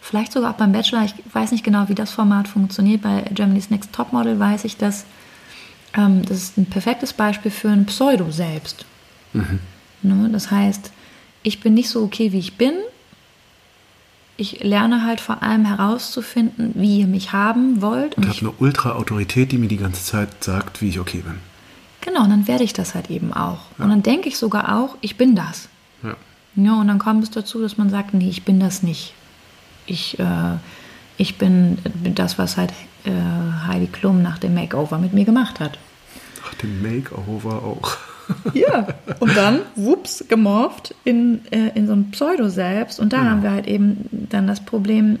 Speaker 2: Vielleicht sogar auch beim Bachelor. Ich weiß nicht genau, wie das Format funktioniert. Bei Germany's Next Topmodel weiß ich, dass ähm, das ist ein perfektes Beispiel für ein Pseudo-Selbst. Ne? Das heißt, ich bin nicht so okay, wie ich bin. Ich lerne halt vor allem herauszufinden, wie ihr mich haben wollt.
Speaker 1: Und
Speaker 2: Und
Speaker 1: habe eine Ultra-Autorität, die mir die ganze Zeit sagt, wie ich okay bin.
Speaker 2: genau, und dann werde ich das halt eben auch. Und dann denke ich sogar auch, ich bin das.
Speaker 1: Ja.
Speaker 2: Ja, und dann kommt es dazu, dass man sagt, nee, ich bin das nicht. Ich, äh, ich bin, das, was halt äh, Heidi Klum nach dem Makeover mit mir gemacht hat.
Speaker 1: Ach, den Makeover auch.
Speaker 2: Ja, und dann, wups, gemorpht in, äh, in so ein Pseudo-Selbst. Und da
Speaker 1: Genau.
Speaker 2: haben wir halt eben dann das Problem,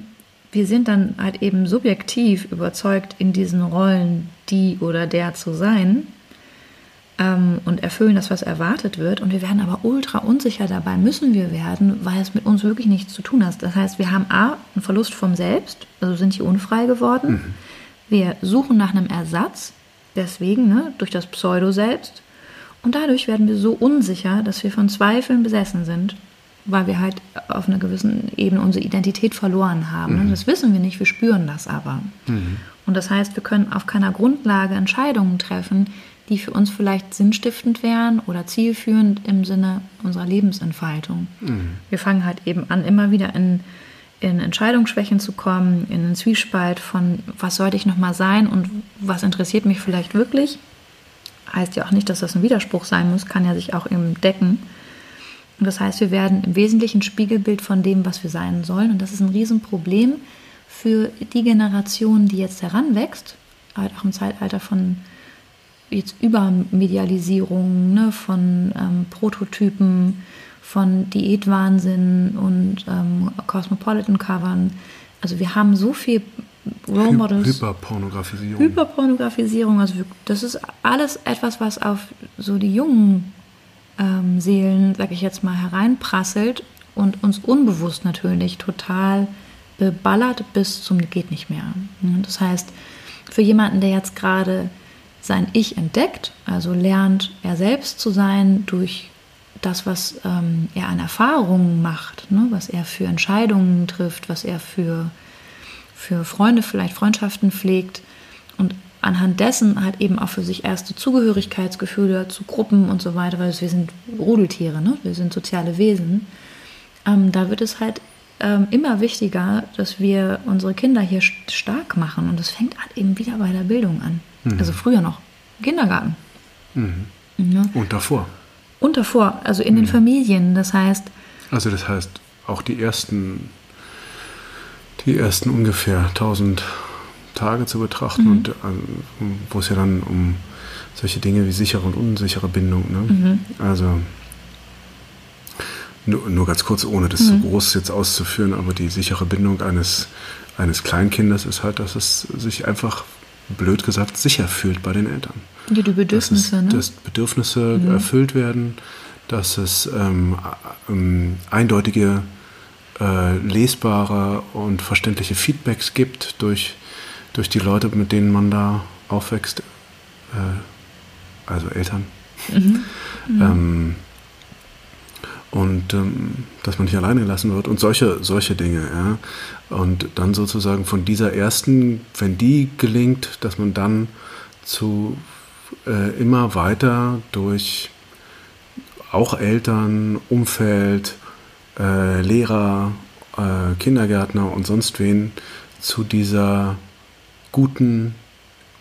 Speaker 2: wir sind dann halt eben subjektiv überzeugt, in diesen Rollen die oder der zu sein ähm, und erfüllen das, was erwartet wird. Und wir werden aber ultra unsicher dabei, müssen wir werden, weil es mit uns wirklich nichts zu tun hat. Das heißt, wir haben A, einen Verlust vom Selbst, also sind hier unfrei geworden. Wir suchen nach einem Ersatz, deswegen, ne, durch das Pseudo-Selbst. Und dadurch werden wir so unsicher, dass wir von Zweifeln besessen sind, weil wir halt auf einer gewissen Ebene unsere Identität verloren haben. ne? Das wissen wir nicht, wir spüren das aber. Und das heißt, wir können auf keiner Grundlage Entscheidungen treffen, die für uns vielleicht sinnstiftend wären oder zielführend im Sinne unserer Lebensentfaltung. Wir fangen halt eben an, immer wieder in, in Entscheidungsschwächen zu kommen, in einen Zwiespalt von, was sollte ich nochmal sein und was interessiert mich vielleicht wirklich. Heißt ja auch nicht, dass das ein Widerspruch sein muss, kann ja sich auch eben decken. Und das heißt, wir werden im Wesentlichen Spiegelbild von dem, was wir sein sollen. Und das ist ein Riesenproblem für die Generation, die jetzt heranwächst, halt auch im Zeitalter von jetzt Übermedialisierung, ne, von ähm, Prototypen, von Diätwahnsinn und ähm, Cosmopolitan-Covern. Also wir haben so viel Role Models.
Speaker 1: Hyperpornografisierung.
Speaker 2: Hyperpornografisierung, also das ist alles etwas, was auf so die jungen ähm, Seelen, sag ich jetzt mal, hereinprasselt und uns unbewusst natürlich total beballert bis zum geht nicht mehr. Das heißt, für jemanden, der jetzt gerade sein Ich entdeckt, also lernt, er selbst zu sein durch das, was ähm, er an Erfahrungen macht, ne, was er für Entscheidungen trifft, was er für für Freunde vielleicht Freundschaften pflegt und anhand dessen halt eben auch für sich erste Zugehörigkeitsgefühle zu Gruppen und so weiter, weil wir sind Rudeltiere, ne? wir sind soziale Wesen. Ähm, da wird es halt ähm, immer wichtiger, dass wir unsere Kinder hier st- stark machen und das fängt halt eben wieder bei der Bildung an. Also früher noch, Kindergarten. Ja.
Speaker 1: Und davor.
Speaker 2: Und davor, also in den Familien. Das heißt,
Speaker 1: Also das heißt, auch die ersten, die ersten ungefähr 1000 Tage zu betrachten und äh, wo es ja dann um solche Dinge wie sichere und unsichere Bindung, ne? Also nur, nur ganz kurz, ohne das so groß jetzt auszuführen, aber die sichere Bindung eines, eines Kleinkindes ist halt, dass es sich einfach, blöd gesagt, sicher fühlt bei den Eltern
Speaker 2: ja, die
Speaker 1: dass, es,
Speaker 2: Bedürfnisse, ne?
Speaker 1: dass Bedürfnisse erfüllt werden, dass es ähm, ähm, eindeutige, äh, lesbare und verständliche Feedbacks gibt durch, durch die Leute, mit denen man da aufwächst, äh, also Eltern. Ähm, und ähm, dass man nicht alleine gelassen wird und solche, solche Dinge. Ja. Und dann sozusagen von dieser ersten, wenn die gelingt, dass man dann zu äh, immer weiter durch auch Eltern, Umfeld, äh, Lehrer, äh, Kindergärtner und sonst wen zu dieser guten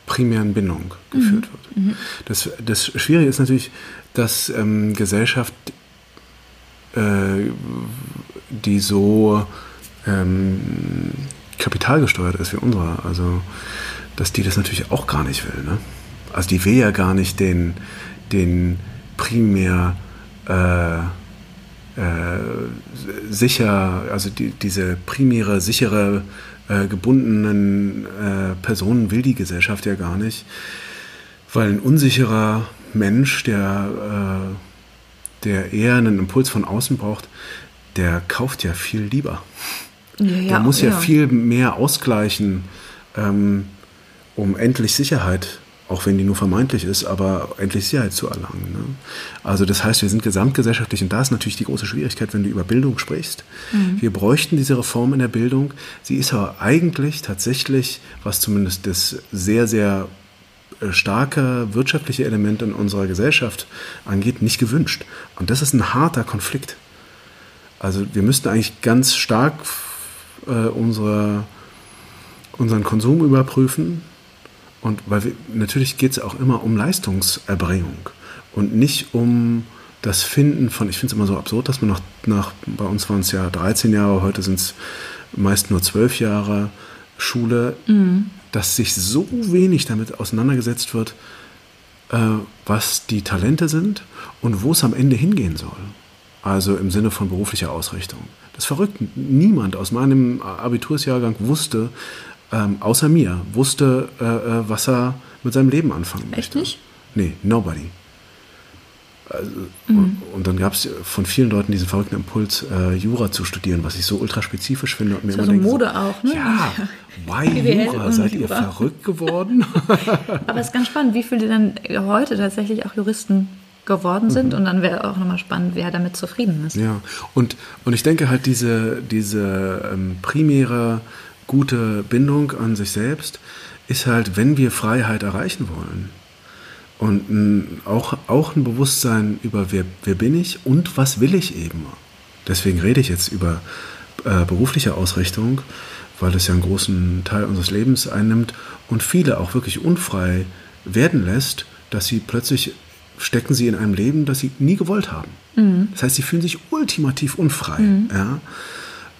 Speaker 1: primären Bindung geführt wird. Das, das Schwierige ist natürlich, dass ähm, Gesellschaft, die so ähm, kapitalgesteuert ist wie unsere, also dass die das natürlich auch gar nicht will. Ne? Also die will ja gar nicht den, den primär äh, äh, sicher, also die, diese primäre, sichere, äh, gebundenen äh, Personen will die Gesellschaft ja gar nicht, weil ein unsicherer Mensch, der, äh, der eher einen Impuls von außen braucht, der kauft ja viel lieber.
Speaker 2: Ja,
Speaker 1: der muss ja, viel mehr ausgleichen, ähm, um endlich Sicherheit, auch wenn die nur vermeintlich ist, aber endlich Sicherheit zu erlangen. Ne? Also das heißt, wir sind gesamtgesellschaftlich und da ist natürlich die große Schwierigkeit, wenn du über Bildung sprichst. Wir bräuchten diese Reform in der Bildung. Sie ist aber eigentlich tatsächlich, was zumindest das sehr, sehr starke wirtschaftliche Element in unserer Gesellschaft angeht, nicht gewünscht. Und das ist ein harter Konflikt. Also wir müssten eigentlich ganz stark äh, unsere, unseren Konsum überprüfen. Und weil wir, natürlich geht es auch immer um Leistungserbringung und nicht um das Finden von, ich finde es immer so absurd, dass man nach, nach bei uns waren es ja 13 Jahre, heute sind es meist nur 12 Jahre Schule, dass sich so wenig damit auseinandergesetzt wird, äh, was die Talente sind und wo es am Ende hingehen soll. Also im Sinne von beruflicher Ausrichtung. Das ist verrückt. Niemand aus meinem Abitursjahrgang wusste, ähm, außer mir, wusste, äh, äh was er mit seinem Leben anfangen
Speaker 2: Echt möchte. nicht?
Speaker 1: Nee, nobody. Also, mhm. Und dann gab es von vielen Leuten diesen verrückten Impuls, äh, Jura zu studieren, was ich so ultra spezifisch finde.
Speaker 2: Und mir das ist so Mode auch, ne?
Speaker 1: Ja, why Jura? Seid ihr Jura. verrückt geworden?
Speaker 2: Aber es ist ganz spannend, wie viele dann heute tatsächlich auch Juristen geworden sind. Mhm. Und dann wäre auch nochmal spannend, wer damit zufrieden ist.
Speaker 1: Ja, und, und ich denke halt, diese, diese ähm, primäre gute Bindung an sich selbst ist halt, wenn wir Freiheit erreichen wollen, und ein, auch, auch ein Bewusstsein über wer, wer bin ich und was will ich eben. Deswegen rede ich jetzt über äh, berufliche Ausrichtung, weil das ja einen großen Teil unseres Lebens einnimmt und viele auch wirklich unfrei werden lässt, dass sie plötzlich stecken sie in einem Leben, das sie nie gewollt haben. Mhm. Das heißt, sie fühlen sich ultimativ unfrei. Mhm. Ja?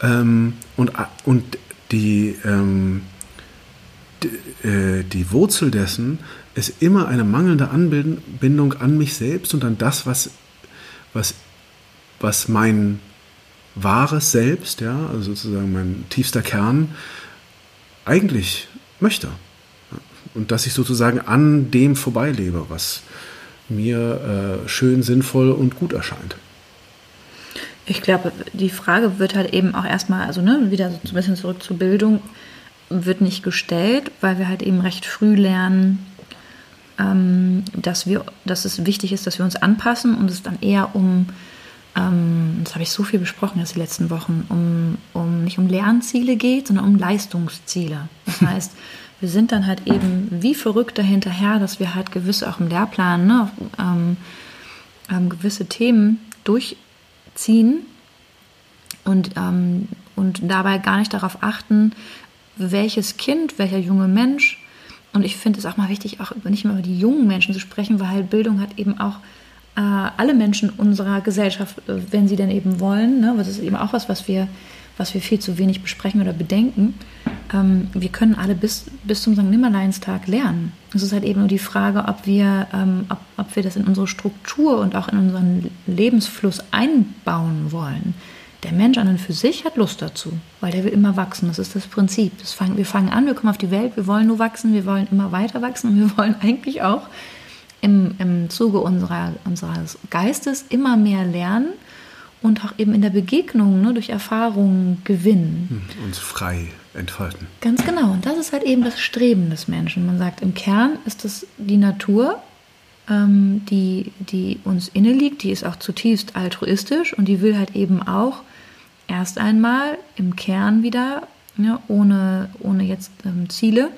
Speaker 1: Ähm, und, und die, ähm, die, äh, die Wurzel dessen ist immer eine mangelnde Anbindung an mich selbst und an das, was, was, was mein wahres Selbst, ja, also sozusagen mein tiefster Kern, eigentlich möchte. Und dass ich sozusagen an dem vorbeilebe, was mir äh, schön, sinnvoll und gut erscheint.
Speaker 2: Ich glaube, die Frage wird halt eben auch erstmal, also ne, wieder so ein bisschen zurück zur Bildung, wird nicht gestellt, weil wir halt eben recht früh lernen, dass, wir, dass es wichtig ist, dass wir uns anpassen und es dann eher um, ähm, das habe ich so viel besprochen jetzt die letzten Wochen, um, um nicht um Lernziele geht, sondern um Leistungsziele. Das heißt, wir sind dann halt eben wie verrückt dahinterher, dass wir halt gewisse, auch im Lehrplan, ne, ähm, ähm, gewisse Themen durchziehen und, ähm, und dabei gar nicht darauf achten, welches Kind, welcher junge Mensch und ich finde es auch mal wichtig, auch nicht nur über die jungen Menschen zu sprechen, weil Bildung hat eben auch äh, alle Menschen unserer Gesellschaft, äh, wenn sie denn eben wollen. Ne? Das ist eben auch was, was wir, was wir viel zu wenig besprechen oder bedenken. Ähm, wir können alle bis, bis zum St. Nimmerleinstag lernen. Es ist halt eben nur die Frage, ob wir, ähm, ob, ob wir das in unsere Struktur und auch in unseren Lebensfluss einbauen wollen. Der Mensch an und für sich hat Lust dazu, weil der will immer wachsen. Das ist das Prinzip. Das fang, wir fangen an, wir kommen auf die Welt, wir wollen nur wachsen, wir wollen immer weiter wachsen und wir wollen eigentlich auch im, im Zuge unserer, unseres Geistes immer mehr lernen und auch eben in der Begegnung ne, durch Erfahrungen gewinnen.
Speaker 1: Hm, uns frei entfalten.
Speaker 2: Ganz genau. Und das ist halt eben das Streben des Menschen. Man sagt, im Kern ist es die Natur, ähm, die, die uns inne liegt, die ist auch zutiefst altruistisch und die will halt eben auch erst einmal im Kern wieder, ja, ohne, ohne jetzt ähm, Ziele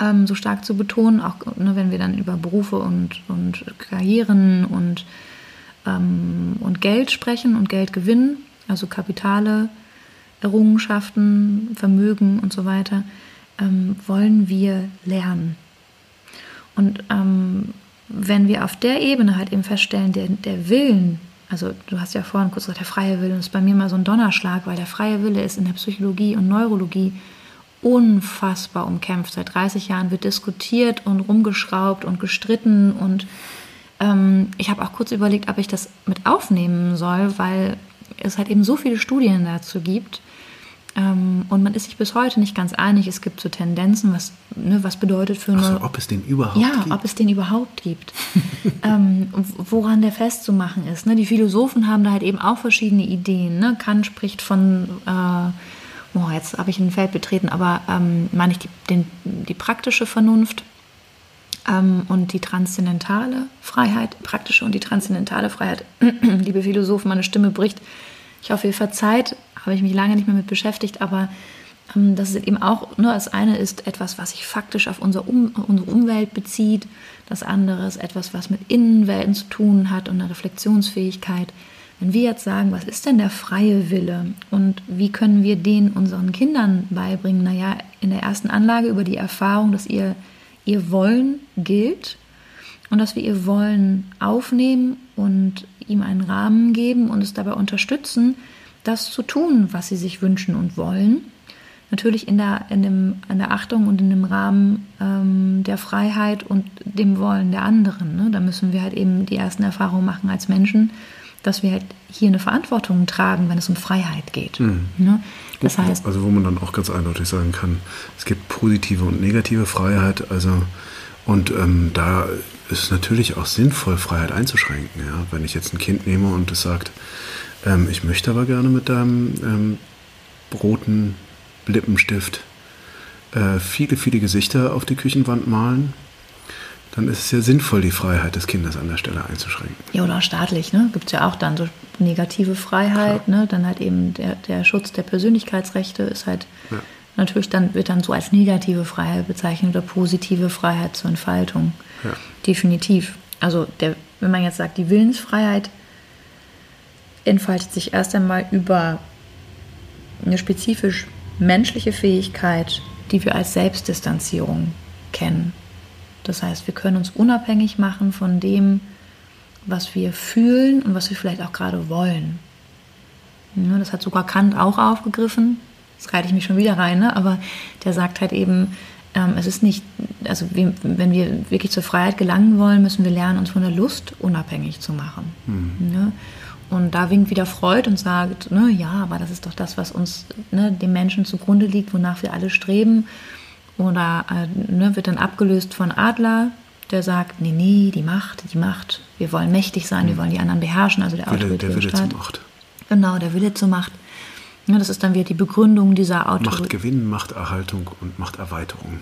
Speaker 2: ähm, so stark zu betonen, auch ne, wenn wir dann über Berufe und, und Karrieren und, ähm, und Geld sprechen und Geld gewinnen, also Kapitale, Errungenschaften, Vermögen und so weiter, ähm, wollen wir lernen. Und ähm, wenn wir auf der Ebene halt eben feststellen, der, der Willen, also du hast ja vorhin kurz gesagt, der freie Wille, ist bei mir mal so ein Donnerschlag, weil der freie Wille ist in der Psychologie und Neurologie unfassbar umkämpft. Seit 30 Jahren wird diskutiert und rumgeschraubt und gestritten und ähm, ich habe auch kurz überlegt, ob ich das mit aufnehmen soll, weil es halt eben so viele Studien dazu gibt und man ist sich bis heute nicht ganz einig. Es gibt so Tendenzen, was, ne, was bedeutet für eine.
Speaker 1: So, ob es den überhaupt
Speaker 2: ja,
Speaker 1: gibt.
Speaker 2: Ja, ob es den überhaupt gibt. ähm, woran der festzumachen ist. Ne? Die Philosophen haben da halt eben auch verschiedene Ideen. Ne? Kant spricht von. Äh, oh, jetzt habe ich ein Feld betreten, aber ähm, meine ich die, den, die praktische Vernunft ähm, und die transzendentale Freiheit, praktische und die transzendentale Freiheit. Liebe Philosophen, meine Stimme bricht. Ich hoffe, ihr verzeiht habe ich mich lange nicht mehr mit beschäftigt, aber ähm, das ist eben auch, nur das eine ist etwas, was sich faktisch auf unsere, um, unsere Umwelt bezieht, das andere ist etwas, was mit Innenwelten zu tun hat und eine Reflexionsfähigkeit. Wenn wir jetzt sagen, was ist denn der freie Wille und wie können wir den unseren Kindern beibringen? Naja, in der ersten Anlage über die Erfahrung, dass ihr, ihr Wollen gilt und dass wir ihr Wollen aufnehmen und ihm einen Rahmen geben und es dabei unterstützen, das zu tun, was sie sich wünschen und wollen, natürlich in der, in, dem, in der Achtung und in dem Rahmen ähm, der Freiheit und dem Wollen der anderen. Ne? Da müssen wir halt eben die ersten Erfahrungen machen als Menschen, dass wir halt hier eine Verantwortung tragen, wenn es um Freiheit geht. Mhm. Ne?
Speaker 1: Das heißt, also wo man dann auch ganz eindeutig sagen kann, es gibt positive und negative Freiheit. Also und ähm, da ist natürlich auch sinnvoll, Freiheit einzuschränken. Ja? Wenn ich jetzt ein Kind nehme und es sagt, ähm, ich möchte aber gerne mit deinem ähm, roten Lippenstift äh, viele, viele Gesichter auf die Küchenwand malen, dann ist es ja sinnvoll, die Freiheit des Kindes an der Stelle einzuschränken.
Speaker 2: Ja, oder staatlich, ne? Gibt es ja auch dann so negative Freiheit, ne? Dann halt eben der, der Schutz der Persönlichkeitsrechte ist halt ja. natürlich dann, wird dann so als negative Freiheit bezeichnet oder positive Freiheit zur Entfaltung. Ja. Definitiv. Also der, wenn man jetzt sagt, die Willensfreiheit entfaltet sich erst einmal über eine spezifisch menschliche Fähigkeit, die wir als Selbstdistanzierung kennen. Das heißt, wir können uns unabhängig machen von dem, was wir fühlen und was wir vielleicht auch gerade wollen. Das hat sogar Kant auch aufgegriffen. Jetzt reite ich mich schon wieder rein, ne? aber der sagt halt eben, ähm, es ist nicht, also wenn wir wirklich zur Freiheit gelangen wollen, müssen wir lernen, uns von der Lust unabhängig zu machen. Mhm. Und da winkt wieder Freud und sagt, ne, ja, aber das ist doch das, was uns, ne, dem Menschen zugrunde liegt, wonach wir alle streben. Oder äh, ne, wird dann abgelöst von Adler, der sagt, nee, nee, die Macht, die Macht, wir wollen mächtig sein, mhm. wir wollen die anderen beherrschen, also der Wille,
Speaker 1: Der Wille zur Macht.
Speaker 2: Genau, der Wille zur Macht. Ja, das ist dann wieder die Begründung dieser
Speaker 1: Autorität. Machtgewinn, Machterhaltung und Machterweiterung.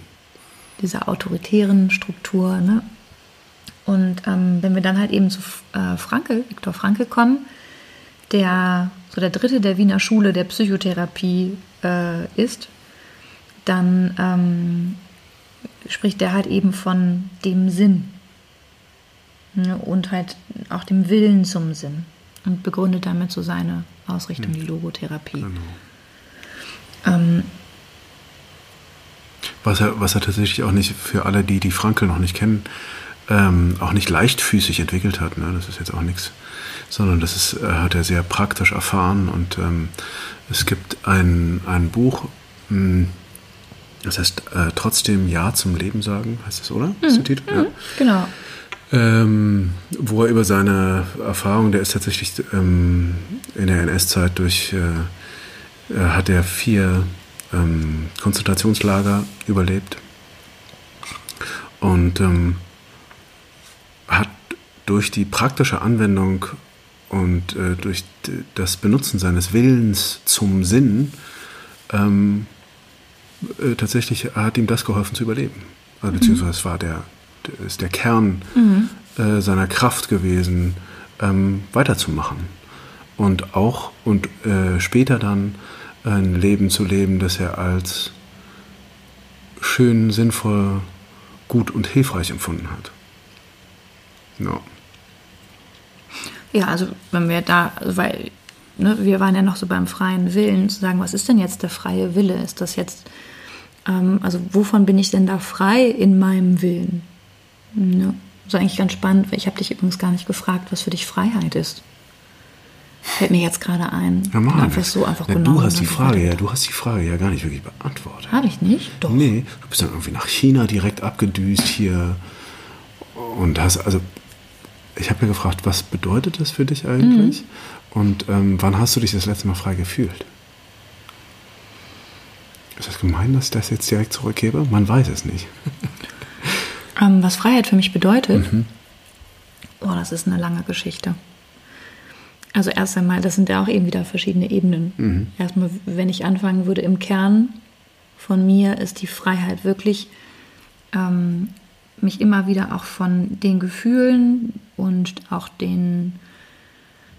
Speaker 2: Dieser autoritären Struktur. Ne? Und ähm, wenn wir dann halt eben zu äh, Frankel, Viktor Frankel kommen, der so der dritte der Wiener Schule der Psychotherapie äh, ist, dann ähm, spricht der halt eben von dem Sinn ne, und halt auch dem Willen zum Sinn und begründet damit so seine Ausrichtung, die Logotherapie. Genau. Ähm,
Speaker 1: was er, was er tatsächlich auch nicht für alle, die die Frankel noch nicht kennen, ähm, auch nicht leichtfüßig entwickelt hat. Ne? Das ist jetzt auch nichts, sondern das ist, äh, hat er sehr praktisch erfahren. Und ähm, es gibt ein, ein Buch, mh, hm, das heißt äh, trotzdem Ja zum Leben sagen, heißt es, oder? Mhm. Ist der Titel?
Speaker 2: Mhm. Ja. Genau.
Speaker 1: Ähm, wo er über seine Erfahrung, der ist tatsächlich ähm, in der NS-Zeit durch, äh, hat er vier ähm, Konzentrationslager überlebt und ähm, durch die praktische Anwendung und äh, durch das Benutzen seines Willens zum Sinn ähm, äh, tatsächlich hat ihm das geholfen zu überleben. Also, mhm. Beziehungsweise war der, ist der Kern mhm. äh, seiner Kraft gewesen, ähm, weiterzumachen. Und auch und äh, später dann ein Leben zu leben, das er als schön, sinnvoll, gut und hilfreich empfunden hat. Ja.
Speaker 2: Ja, also wenn wir da, weil ne, wir waren ja noch so beim freien Willen, zu sagen, was ist denn jetzt der freie Wille? Ist das jetzt, ähm, also wovon bin ich denn da frei in meinem Willen? Ja, das ist eigentlich ganz spannend, weil ich habe dich übrigens gar nicht gefragt, was für dich Freiheit ist. Fällt mir jetzt gerade ein.
Speaker 1: Ja, einfach so einfach ja, Du hast die Frage ja, du hast die Frage ja gar nicht wirklich beantwortet.
Speaker 2: Habe ich nicht?
Speaker 1: Doch. Nee, du bist dann irgendwie nach China direkt abgedüst hier und hast also ich habe ja gefragt, was bedeutet das für dich eigentlich? Mhm. Und ähm, wann hast du dich das letzte Mal frei gefühlt? Ist das gemein, dass ich das jetzt direkt zurückgebe? Man weiß es nicht.
Speaker 2: ähm, was Freiheit für mich bedeutet? Mhm. Oh, das ist eine lange Geschichte. Also erst einmal, das sind ja auch eben wieder verschiedene Ebenen. Mhm. Erstmal, wenn ich anfangen würde, im Kern von mir ist die Freiheit wirklich ähm, mich immer wieder auch von den Gefühlen und auch den,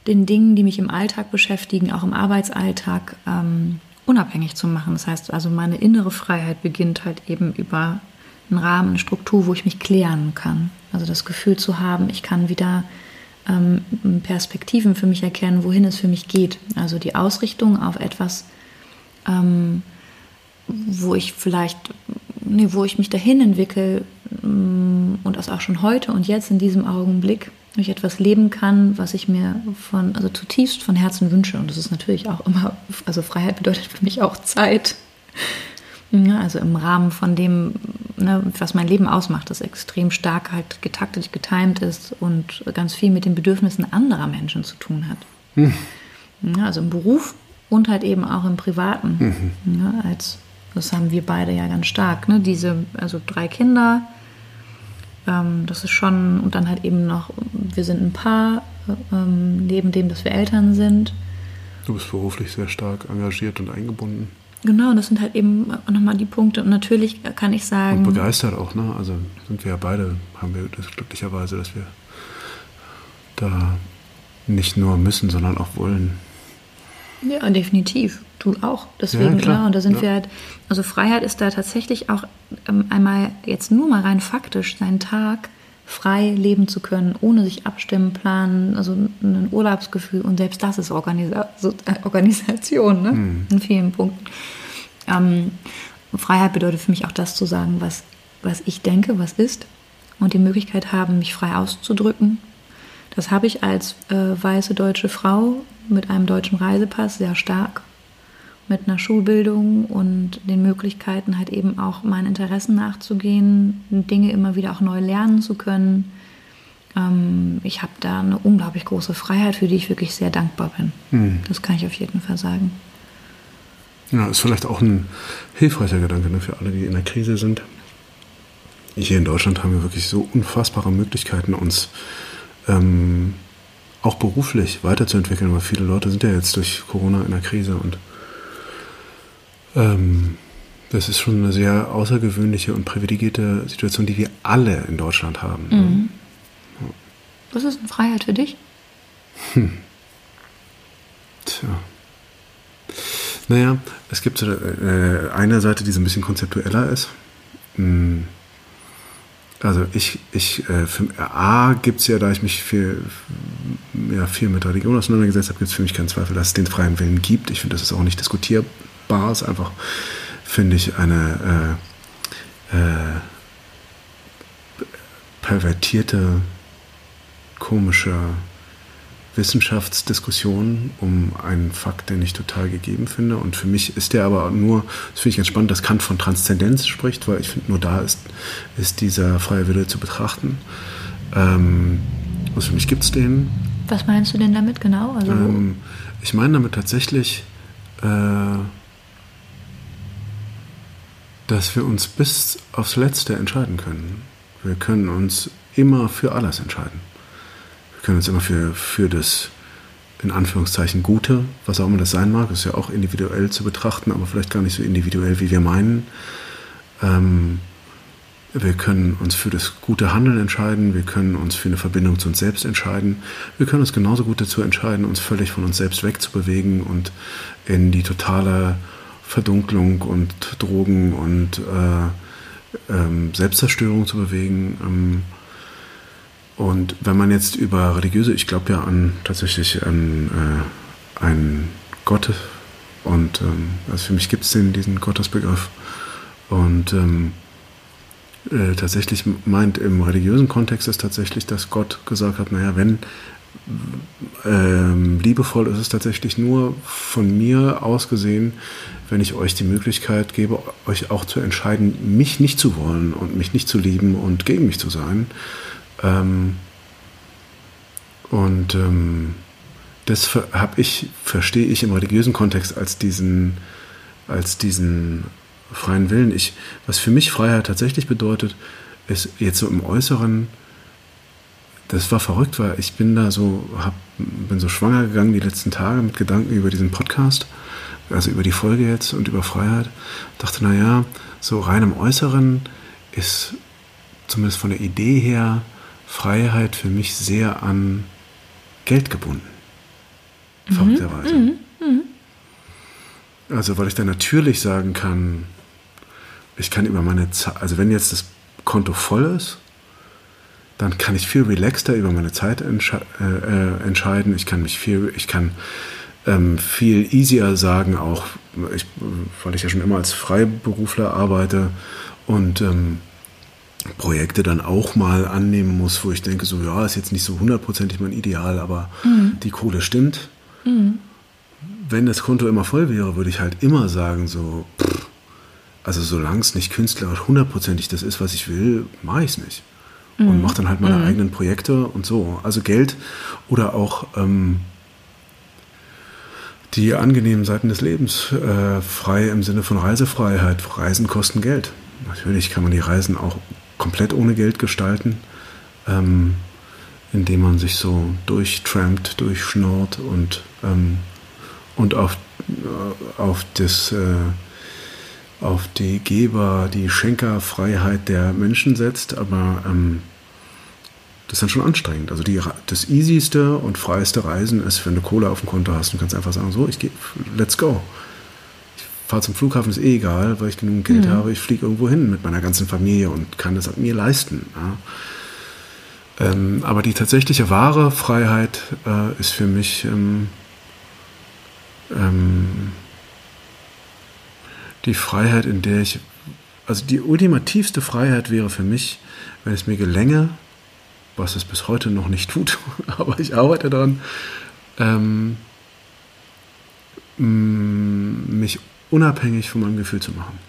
Speaker 2: den Dingen, die mich im Alltag beschäftigen, auch im Arbeitsalltag, ähm, unabhängig zu machen. Das heißt also, meine innere Freiheit beginnt halt eben über einen Rahmen, eine Struktur, wo ich mich klären kann. Also das Gefühl zu haben, ich kann wieder ähm, Perspektiven für mich erkennen, wohin es für mich geht. Also die Ausrichtung auf etwas, ähm, wo ich vielleicht, nee, wo ich mich dahin entwickle mm, und das auch schon heute und jetzt in diesem Augenblick ich etwas leben kann, was ich mir von, also zutiefst von Herzen wünsche. Und das ist natürlich auch immer, also Freiheit bedeutet für mich auch Zeit. Ja, also im Rahmen von dem, ne, was mein Leben ausmacht, das extrem stark halt getaktet, getimt ist und ganz viel mit den Bedürfnissen anderer Menschen zu tun hat. Hm. Ja, also im Beruf und halt eben auch im Privaten. Mhm. Ja, als, das haben wir beide ja ganz stark. Ne? Diese, also drei Kinder, ähm, das ist schon, und dann halt eben noch, wir sind ein Paar, ähm, neben dem, dass wir Eltern sind.
Speaker 1: Du bist beruflich sehr stark engagiert und eingebunden.
Speaker 2: Genau, das sind halt eben nochmal die Punkte. Und natürlich kann ich sagen.
Speaker 1: Und begeistert auch, ne? Also sind wir ja beide, haben wir das glücklicherweise, dass wir da nicht nur müssen, sondern auch wollen.
Speaker 2: Ja, definitiv. Du auch. Deswegen, ja, klar. Ne? Und da sind ja. wir halt, also Freiheit ist da tatsächlich auch ähm, einmal jetzt nur mal rein faktisch, seinen Tag frei leben zu können, ohne sich abstimmen, planen, also ein Urlaubsgefühl und selbst das ist Organisa äh, Organisation ne? Mhm. in vielen Punkten. Ähm, Freiheit bedeutet für mich auch das zu sagen, was, was ich denke, was ist und die Möglichkeit haben, mich frei auszudrücken. Das habe ich als äh, weiße deutsche Frau mit einem deutschen Reisepass sehr stark mit einer Schulbildung und den Möglichkeiten halt eben auch meinen Interessen nachzugehen, Dinge immer wieder auch neu lernen zu können. Ähm, ich habe da eine unglaublich große Freiheit, für die ich wirklich sehr dankbar bin. Hm. Das kann ich auf jeden Fall sagen.
Speaker 1: Ja, ist vielleicht auch ein hilfreicher Gedanke ne, für alle, die in der Krise sind. Hier in Deutschland haben wir wirklich so unfassbare Möglichkeiten, uns ähm, auch beruflich weiterzuentwickeln, weil viele Leute sind ja jetzt durch Corona in der Krise und ähm, das ist schon eine sehr außergewöhnliche und privilegierte Situation, die wir alle in Deutschland haben. Mhm.
Speaker 2: Ja. Was ist eine Freiheit für dich?
Speaker 1: Hm. Tja. Naja, es gibt äh, eine Seite, die so ein bisschen konzeptueller ist. Hm. Also ich, ich äh, für, A gibt es ja, da ich mich viel, ja, viel mit Religion auseinandergesetzt habe, gibt es für mich keinen Zweifel, dass es den freien Willen gibt. Ich finde, das ist auch nicht diskutierbar Bar ist einfach, finde ich, eine äh, äh, pervertierte, komische Wissenschaftsdiskussion um einen Fakt, den ich total gegeben finde. Und für mich ist der aber nur, das finde ich ganz spannend, dass Kant von Transzendenz spricht, weil ich finde, nur da ist, ist dieser freie Wille zu betrachten. Ähm, also für mich gibt es den.
Speaker 2: Was meinst du denn damit genau?
Speaker 1: Also ähm, ich meine damit tatsächlich, äh, dass wir uns bis aufs Letzte entscheiden können. Wir können uns immer für alles entscheiden. Wir können uns immer für, für das, in Anführungszeichen, Gute, was auch immer das sein mag, ist ja auch individuell zu betrachten, aber vielleicht gar nicht so individuell, wie wir meinen. Ähm, wir können uns für das gute Handeln entscheiden, wir können uns für eine Verbindung zu uns selbst entscheiden. Wir können uns genauso gut dazu entscheiden, uns völlig von uns selbst wegzubewegen und in die totale Verdunklung und Drogen und äh, ähm, Selbstzerstörung zu bewegen. Ähm, und wenn man jetzt über religiöse, ich glaube ja an tatsächlich an äh, einen Gott und ähm, also für mich gibt es diesen Gottesbegriff und ähm, äh, tatsächlich meint im religiösen Kontext ist tatsächlich, dass Gott gesagt hat, naja, wenn ähm, liebevoll ist es tatsächlich nur von mir aus gesehen, wenn ich euch die Möglichkeit gebe, euch auch zu entscheiden, mich nicht zu wollen und mich nicht zu lieben und gegen mich zu sein. Ähm, und ähm, das habe ich, verstehe ich im religiösen Kontext als diesen, als diesen freien Willen. Ich, was für mich Freiheit tatsächlich bedeutet, ist jetzt so im Äußeren, das war verrückt, weil ich bin da so, hab, bin so schwanger gegangen die letzten Tage mit Gedanken über diesen Podcast also über die Folge jetzt und über Freiheit, dachte, naja, so rein im Äußeren ist zumindest von der Idee her Freiheit für mich sehr an Geld gebunden. Mhm. Verrückterweise. Mhm. Mhm. Also, weil ich dann natürlich sagen kann, ich kann über meine Zeit, also wenn jetzt das Konto voll ist, dann kann ich viel relaxter über meine Zeit entsche äh, äh entscheiden. Ich kann mich viel, ich kann ähm, viel easier sagen, auch ich, weil ich ja schon immer als Freiberufler arbeite und ähm, Projekte dann auch mal annehmen muss, wo ich denke, so ja, ist jetzt nicht so hundertprozentig mein Ideal, aber mhm. die Kohle stimmt. Mhm. Wenn das Konto immer voll wäre, würde ich halt immer sagen, so, pff, Also solange es nicht künstlerisch hundertprozentig das ist, was ich will, mache ich es nicht. Und mache dann halt meine eigenen Projekte und so. Also Geld oder auch ähm, die angenehmen Seiten des Lebens. Äh, frei im Sinne von Reisefreiheit. Reisen kosten Geld. Natürlich kann man die Reisen auch komplett ohne Geld gestalten, ähm, indem man sich so durchtrampt, durchschnort und, ähm, und auf, äh, auf das... Äh, auf die Geber, die Schenkerfreiheit der Menschen setzt, aber ähm, das ist dann schon anstrengend. Also die, das easyste und freieste Reisen ist, wenn du Kohle auf dem Konto hast und kannst einfach sagen, so, ich gehe, let's go. Ich fahre zum Flughafen, ist eh egal, weil ich genug Geld mhm. habe. Ich fliege irgendwo hin mit meiner ganzen Familie und kann das mir leisten. Ja. Ähm, aber die tatsächliche wahre Freiheit äh, ist für mich ähm, ähm, die Freiheit, in der ich, also die ultimativste Freiheit wäre für mich, wenn es mir gelänge, was es bis heute noch nicht tut, aber ich arbeite daran, ähm, mich unabhängig von meinem Gefühl zu machen.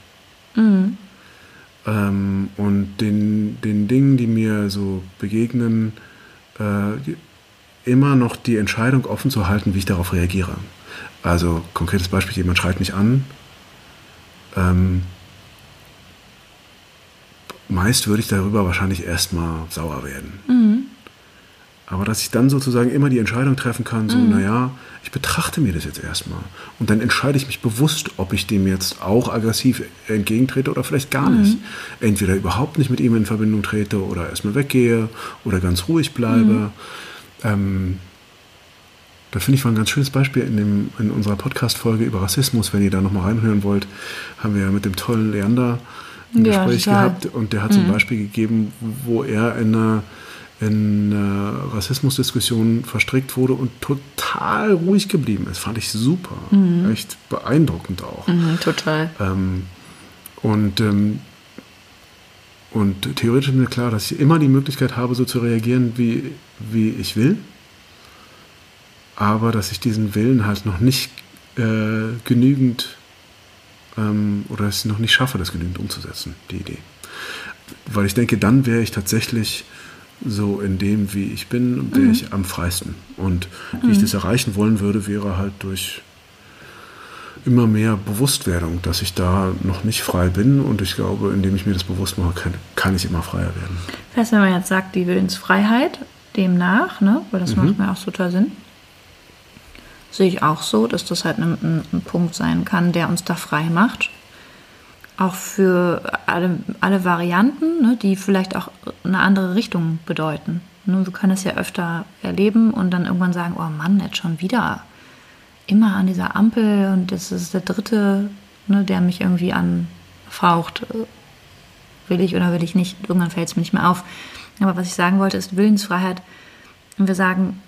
Speaker 1: Mhm. Ähm, und den, den Dingen, die mir so begegnen, äh, die, immer noch die Entscheidung offen zu halten, wie ich darauf reagiere. Also konkretes Beispiel, jemand schreit mich an ähm, meist würde ich darüber wahrscheinlich erstmal sauer werden. Mhm. Aber dass ich dann sozusagen immer die Entscheidung treffen kann, so, mhm. naja, ich betrachte mir das jetzt erstmal. Und dann entscheide ich mich bewusst, ob ich dem jetzt auch aggressiv entgegentrete oder vielleicht gar mhm. nicht. Entweder überhaupt nicht mit ihm in Verbindung trete oder erstmal weggehe oder ganz ruhig bleibe. Mhm. Ähm, da finde ich mal ein ganz schönes Beispiel in, dem, in unserer Podcast-Folge über Rassismus. Wenn ihr da nochmal reinhören wollt, haben wir ja mit dem tollen Leander ein ja, Gespräch total. gehabt und der hat mhm. zum Beispiel gegeben, wo er in einer, in Rassismusdiskussion verstrickt wurde und total ruhig geblieben ist. Fand ich super. Mhm. Echt beeindruckend auch.
Speaker 2: Mhm, total.
Speaker 1: Ähm, und, ähm, und theoretisch ist mir klar, dass ich immer die Möglichkeit habe, so zu reagieren, wie, wie ich will aber dass ich diesen Willen halt noch nicht äh, genügend ähm, oder es noch nicht schaffe, das genügend umzusetzen, die Idee. Weil ich denke, dann wäre ich tatsächlich so in dem, wie ich bin, wäre mhm. ich am freisten. Und wie mhm. ich das erreichen wollen würde, wäre halt durch immer mehr Bewusstwerdung, dass ich da noch nicht frei bin. Und ich glaube, indem ich mir das bewusst mache, kann, kann ich immer freier werden.
Speaker 2: Das heißt, wenn man jetzt sagt, die Willensfreiheit, demnach, ne, weil das mhm. macht mir auch total Sinn, sehe ich auch so, dass das halt ein, ein, Punkt sein kann, der uns da frei macht. Auch für alle, alle Varianten, ne, die vielleicht auch eine andere Richtung bedeuten. Ne, wir können es ja öfter erleben und dann irgendwann sagen, oh Mann, jetzt schon wieder immer an dieser Ampel und das ist der dritte, ne, der mich irgendwie anfaucht. Will ich oder will ich nicht? Irgendwann fällt es mir nicht mehr auf. Aber was ich sagen wollte, ist Willensfreiheit. Und wir sagen,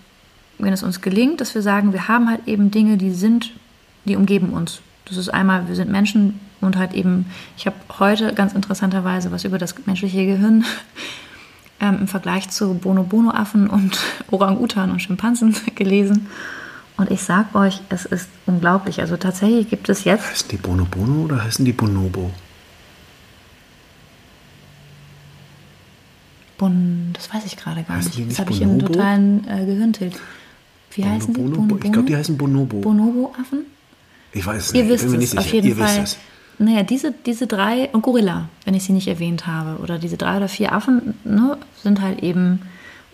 Speaker 2: wenn es uns gelingt, dass wir sagen, wir haben halt eben Dinge, die sind, die umgeben uns. Das ist einmal, wir sind Menschen und halt eben, ich habe heute ganz interessanterweise was über das menschliche Gehirn ähm, im Vergleich zu Bono-Bono-Affen und Orang-Utan und Schimpansen gelesen. Und ich sag euch, es ist unglaublich. Also tatsächlich gibt es jetzt.
Speaker 1: Heißen die Bono-Bono oder heißen die Bonobo?
Speaker 2: Bon, das weiß ich gerade gar heißen nicht. Das habe ich im totalen äh, Gehirntilt. Wie Bono, heißen die?
Speaker 1: Bono, Bono, ich glaube, die heißen Bonobo.
Speaker 2: Bonobo-Affen?
Speaker 1: Ich weiß es
Speaker 2: Ihr
Speaker 1: nicht.
Speaker 2: Wisst ich bin nicht es, sicher. Auf jeden Ihr Fall. wisst es. Naja, diese, diese drei, und Gorilla, wenn ich sie nicht erwähnt habe, oder diese drei oder vier Affen, ne, sind halt eben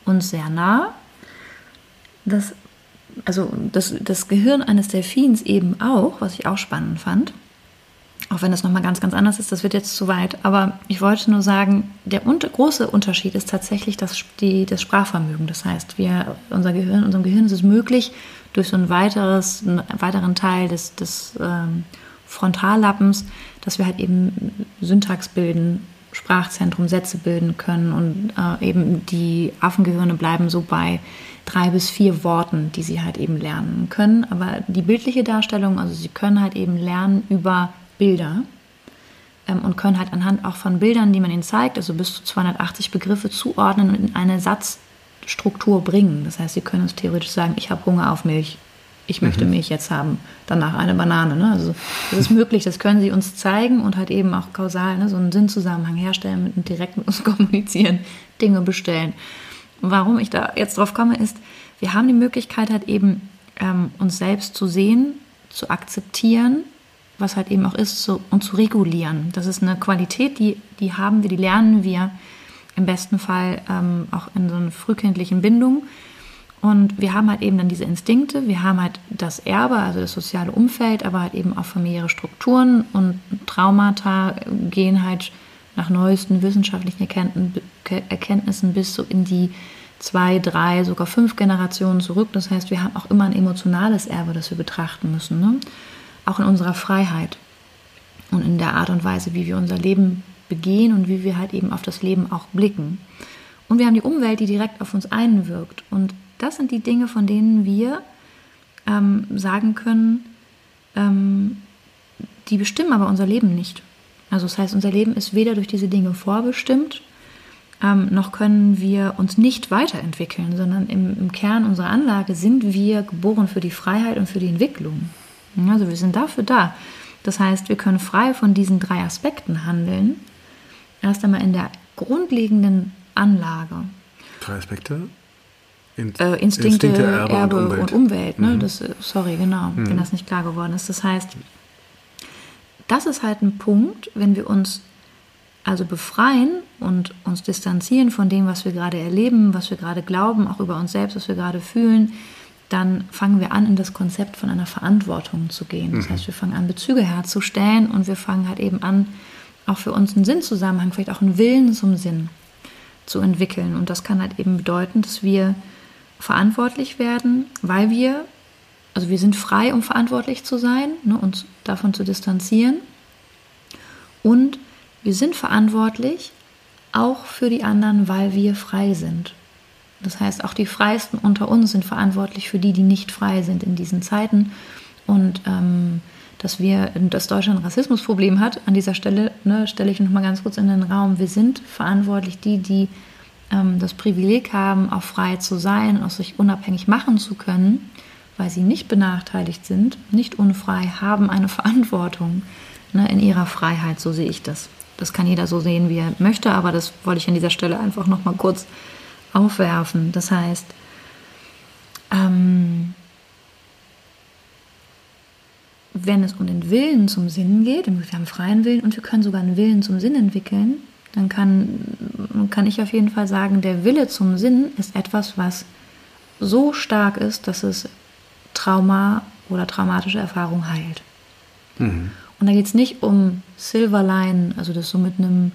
Speaker 2: uns sehr nah. Das, also das, das Gehirn eines Delfins eben auch, was ich auch spannend fand. Auch wenn das nochmal ganz, ganz anders ist, das wird jetzt zu weit. Aber ich wollte nur sagen, der unter, große Unterschied ist tatsächlich das, die, das Sprachvermögen. Das heißt, wir, unser Gehirn, unserem Gehirn ist es möglich, durch so ein weiteres, einen weiteren Teil des, des ähm, Frontallappens, dass wir halt eben Syntax bilden, Sprachzentrum, Sätze bilden können und äh, eben die Affengehirne bleiben so bei drei bis vier Worten, die sie halt eben lernen können. Aber die bildliche Darstellung, also sie können halt eben lernen über Bilder ähm, und können halt anhand auch von Bildern, die man ihnen zeigt, also bis zu 280 Begriffe zuordnen und in eine Satzstruktur bringen. Das heißt, sie können uns theoretisch sagen, ich habe Hunger auf Milch ich möchte mhm. Milch jetzt haben, danach eine Banane. Ne? Also das ist möglich, das können sie uns zeigen und halt eben auch kausal ne? so einen Sinnzusammenhang herstellen, mit, direkt mit uns kommunizieren, Dinge bestellen. Und warum ich da jetzt drauf komme, ist, wir haben die Möglichkeit halt eben ähm, uns selbst zu sehen, zu akzeptieren, was halt eben auch ist, zu, und zu regulieren. Das ist eine Qualität, die, die haben wir, die lernen wir im besten Fall ähm, auch in so einer frühkindlichen Bindung und wir haben halt eben dann diese Instinkte, wir haben halt das Erbe, also das soziale Umfeld, aber halt eben auch familiäre Strukturen und Traumata gehen halt nach neuesten wissenschaftlichen Erkenntnissen bis so in die zwei, drei, sogar fünf Generationen zurück. Das heißt, wir haben auch immer ein emotionales Erbe, das wir betrachten müssen. Ne? Auch in unserer Freiheit und in der Art und Weise, wie wir unser Leben begehen und wie wir halt eben auf das Leben auch blicken. Und wir haben die Umwelt, die direkt auf uns einwirkt. Und das sind die Dinge, von denen wir ähm, sagen können, ähm, die bestimmen aber unser Leben nicht. Also das heißt, unser Leben ist weder durch diese Dinge vorbestimmt, ähm, noch können wir uns nicht weiterentwickeln, sondern im, im, Kern unserer Anlage sind wir geboren für die Freiheit und für die Entwicklung. Also wir sind dafür da. Das heißt, wir können frei von diesen drei Aspekten handeln. Erst einmal in der grundlegenden Anlage.
Speaker 1: Drei Aspekte?
Speaker 2: In, äh, Instinkte, Instinkte, Erbe, Erbe und Umwelt. Und Umwelt ne? mhm. das, äh, sorry, genau, mhm. wenn das nicht klar geworden ist. Das heißt, das ist halt ein Punkt, wenn wir uns also befreien und uns distanzieren von dem, was wir gerade erleben, was wir gerade glauben, auch über uns selbst, was wir gerade fühlen, dann fangen wir an, in das Konzept von einer Verantwortung zu gehen. Das mhm. heißt, wir fangen an, Bezüge herzustellen und wir fangen halt eben an, auch für uns einen Sinnzusammenhang, vielleicht auch einen Willen zum Sinn zu entwickeln. Und das kann halt eben bedeuten, dass wir verantwortlich werden, weil wir, also wir sind frei, um verantwortlich zu sein, ne, uns davon zu distanzieren. Und wir sind verantwortlich auch für die anderen, weil wir frei sind. Das heißt, auch die Freisten unter uns sind verantwortlich für die, die nicht frei sind in diesen Zeiten. Und ähm, dass wir, dass Deutschland ein Rassismusproblem hat, an dieser Stelle ne, stelle ich noch mal ganz kurz in den Raum. Wir sind verantwortlich, die, die ähm, das Privileg haben, auch frei zu sein, auch sich unabhängig machen zu können, weil sie nicht benachteiligt sind, nicht unfrei, haben eine Verantwortung ne, in ihrer Freiheit, so sehe ich das. Das kann jeder so sehen, wie er möchte, aber das wollte ich an dieser Stelle einfach noch mal kurz aufwerfen. Das heißt, ähm, wenn es um den Willen zum Sinn geht, wir haben freien Willen und wir können sogar einen Willen zum Sinn entwickeln, dann kann, kann ich auf jeden Fall sagen, der Wille zum Sinn ist etwas, was so stark ist, dass es Trauma oder traumatische Erfahrung heilt. Mhm. Und da geht es nicht um Silverline, also das so mit einem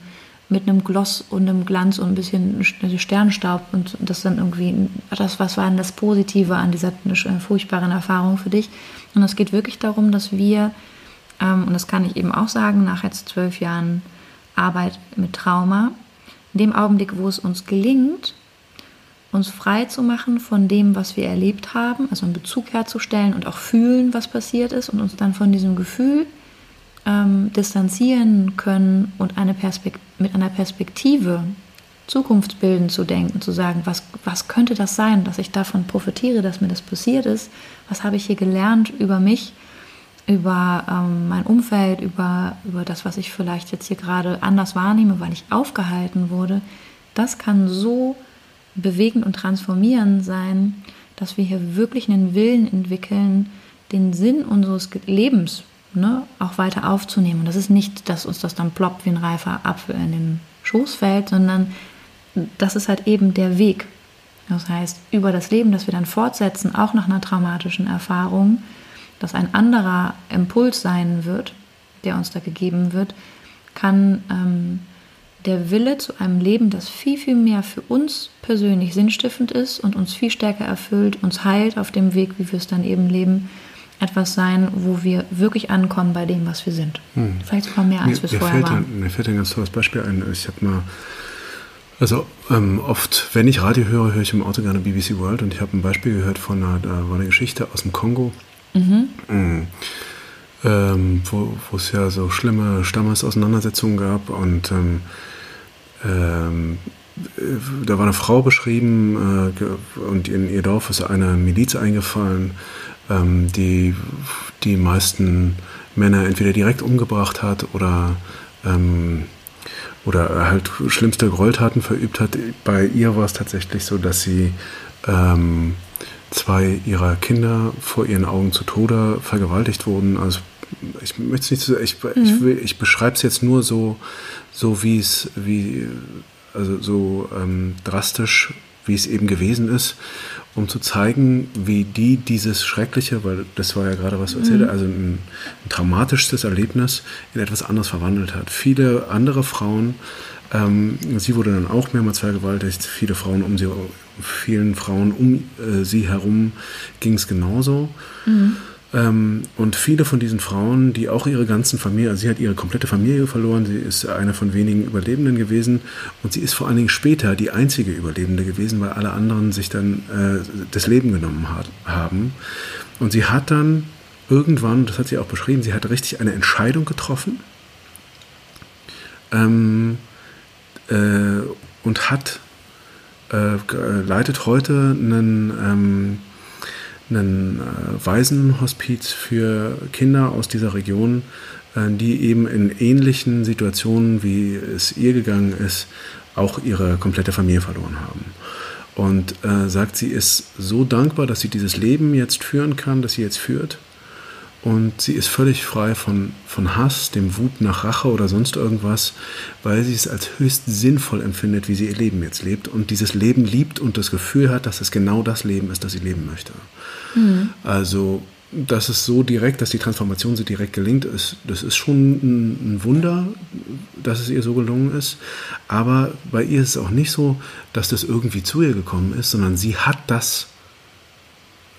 Speaker 2: mit einem Gloss und einem Glanz und ein bisschen Sternstaub und das dann irgendwie, das, was war denn das Positive an dieser furchtbaren Erfahrung für dich? Und es geht wirklich darum, dass wir, ähm, und das kann ich eben auch sagen, nach jetzt zwölf Jahren Arbeit mit Trauma, in dem Augenblick, wo es uns gelingt, uns frei zu machen von dem, was wir erlebt haben, also einen Bezug herzustellen und auch fühlen, was passiert ist und uns dann von diesem Gefühl ähm, distanzieren können und eine mit einer Perspektive zukunftsbildend zu denken, zu sagen, was, was könnte das sein, dass ich davon profitiere, dass mir das passiert ist, was habe ich hier gelernt über mich, über ähm, mein Umfeld, über, über das, was ich vielleicht jetzt hier gerade anders wahrnehme, weil ich aufgehalten wurde, das kann so bewegend und transformierend sein, dass wir hier wirklich einen Willen entwickeln, den Sinn unseres Lebens ne, auch weiter aufzunehmen. Und das ist nicht, dass uns das dann ploppt wie ein reifer Apfel in den Schoß fällt, sondern das ist halt eben der Weg. Das heißt, über das Leben, das wir dann fortsetzen, auch nach einer traumatischen Erfahrung, das ein anderer Impuls sein wird, der uns da gegeben wird, kann ähm, der Wille zu einem Leben, das viel, viel mehr für uns persönlich sinnstiftend ist und uns viel stärker erfüllt, uns heilt auf dem Weg, wie wir es dann eben leben, etwas sein, wo wir wirklich ankommen bei dem, was wir sind. Hm. Vielleicht sogar mehr, als wir es vorher waren.
Speaker 1: Ein, mir fällt ein ganz tolles Beispiel ein. Ich habe mal, also ähm, oft, wenn ich Radio höre, höre ich im Auto gerne BBC World und ich habe ein Beispiel gehört von einer, da war eine Geschichte aus dem Kongo Mhm. Mhm. Ähm, wo, es ja so schlimme Stammesauseinandersetzungen gab und ähm, ähm, da war eine Frau beschrieben äh, und in ihr Dorf ist eine Miliz eingefallen, ähm, die die meisten Männer entweder direkt umgebracht hat oder ähm, oder halt schlimmste Gräueltaten verübt hat. Bei ihr war es tatsächlich so, dass sie ähm, zwei ihrer Kinder vor ihren Augen zu Tode vergewaltigt wurden. Also ich möchte es nicht, ich, mhm. ich, ich beschreibe es jetzt nur so, so wie es, wie, also so ähm, drastisch, wie es eben gewesen ist, um zu zeigen, wie die dieses Schreckliche, weil das war ja gerade was du erzählt mhm. also ein, ein traumatisches Erlebnis in etwas anderes verwandelt hat. Viele andere Frauen ähm, sie wurde dann auch mehrmals vergewaltigt. Viele Frauen um sie, vielen Frauen um äh, sie herum ging es genauso. Mhm. Ähm, und viele von diesen Frauen, die auch ihre ganzen Familie, also sie hat ihre komplette Familie verloren, sie ist eine von wenigen Überlebenden gewesen und sie ist vor allen Dingen später die einzige Überlebende gewesen, weil alle anderen sich dann äh, das Leben genommen hat, haben. Und sie hat dann irgendwann, das hat sie auch beschrieben, sie hat richtig eine Entscheidung getroffen. Ähm, äh, und hat äh, leitet heute einen, ähm, einen äh, Waisenhospiz für Kinder aus dieser Region, äh, die eben in ähnlichen Situationen, wie es ihr gegangen ist, auch ihre komplette Familie verloren haben. Und äh, sagt, sie ist so dankbar, dass sie dieses Leben jetzt führen kann, das sie jetzt führt und sie ist völlig frei von, von Hass, dem Wut nach Rache oder sonst irgendwas, weil sie es als höchst sinnvoll empfindet, wie sie ihr Leben jetzt lebt und dieses Leben liebt und das Gefühl hat, dass es genau das Leben ist, das sie leben möchte. Mhm. Also, dass es so direkt, dass die Transformation so direkt gelingt, ist, das ist schon ein, ein Wunder, dass es ihr so gelungen ist. Aber bei ihr ist es auch nicht so, dass das irgendwie zu ihr gekommen ist, sondern sie hat das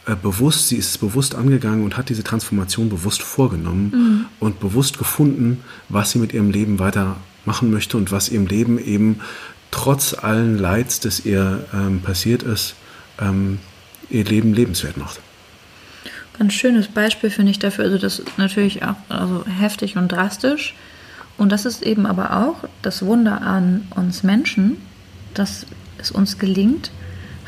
Speaker 1: äh, bewusst, sie ist es bewusst angegangen und hat diese Transformation bewusst vorgenommen mhm. und bewusst gefunden, was sie mit ihrem Leben weiter machen möchte und was ihrem Leben eben trotz allen Leids, das ihr ähm, passiert ist, ähm, ihr Leben lebenswert macht.
Speaker 2: Ganz schönes Beispiel finde ich dafür, also das ist natürlich auch also heftig und drastisch. Und das ist eben aber auch das Wunder an uns Menschen, dass es uns gelingt,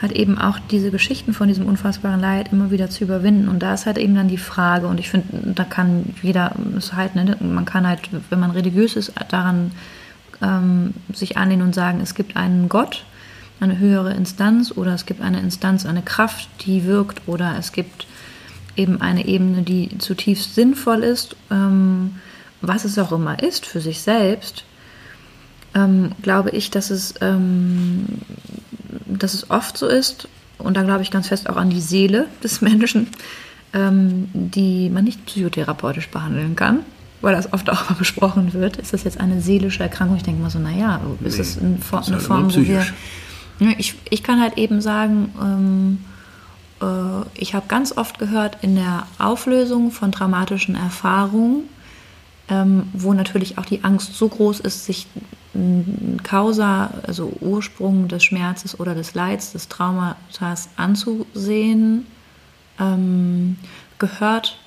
Speaker 2: halt eben auch diese Geschichten von diesem unfassbaren Leid immer wieder zu überwinden. Und da ist halt eben dann die Frage, und ich finde, da kann jeder es halt, ne, man kann halt, wenn man religiös ist, daran ähm, sich anlehnen und sagen, es gibt einen Gott, eine höhere Instanz oder es gibt eine Instanz, eine Kraft, die wirkt oder es gibt eben eine Ebene, die zutiefst sinnvoll ist, ähm, was es auch immer ist für sich selbst, ähm, glaube ich, dass es ähm, dass es oft so ist, und da glaube ich ganz fest auch an die Seele des Menschen, ähm, die man nicht psychotherapeutisch behandeln kann, weil das oft auch mal besprochen wird. Ist das jetzt eine seelische Erkrankung? Ich denke mal so, naja, ist nee, das eine, Form, eine halt Form, wo wir. Ich, ich kann halt eben sagen, ähm, äh, ich habe ganz oft gehört, in der Auflösung von traumatischen Erfahrungen, ähm, wo natürlich auch die Angst so groß ist, sich Causa, also Ursprung des Schmerzes oder des Leids, des Traumatas anzusehen, ähm, gehört,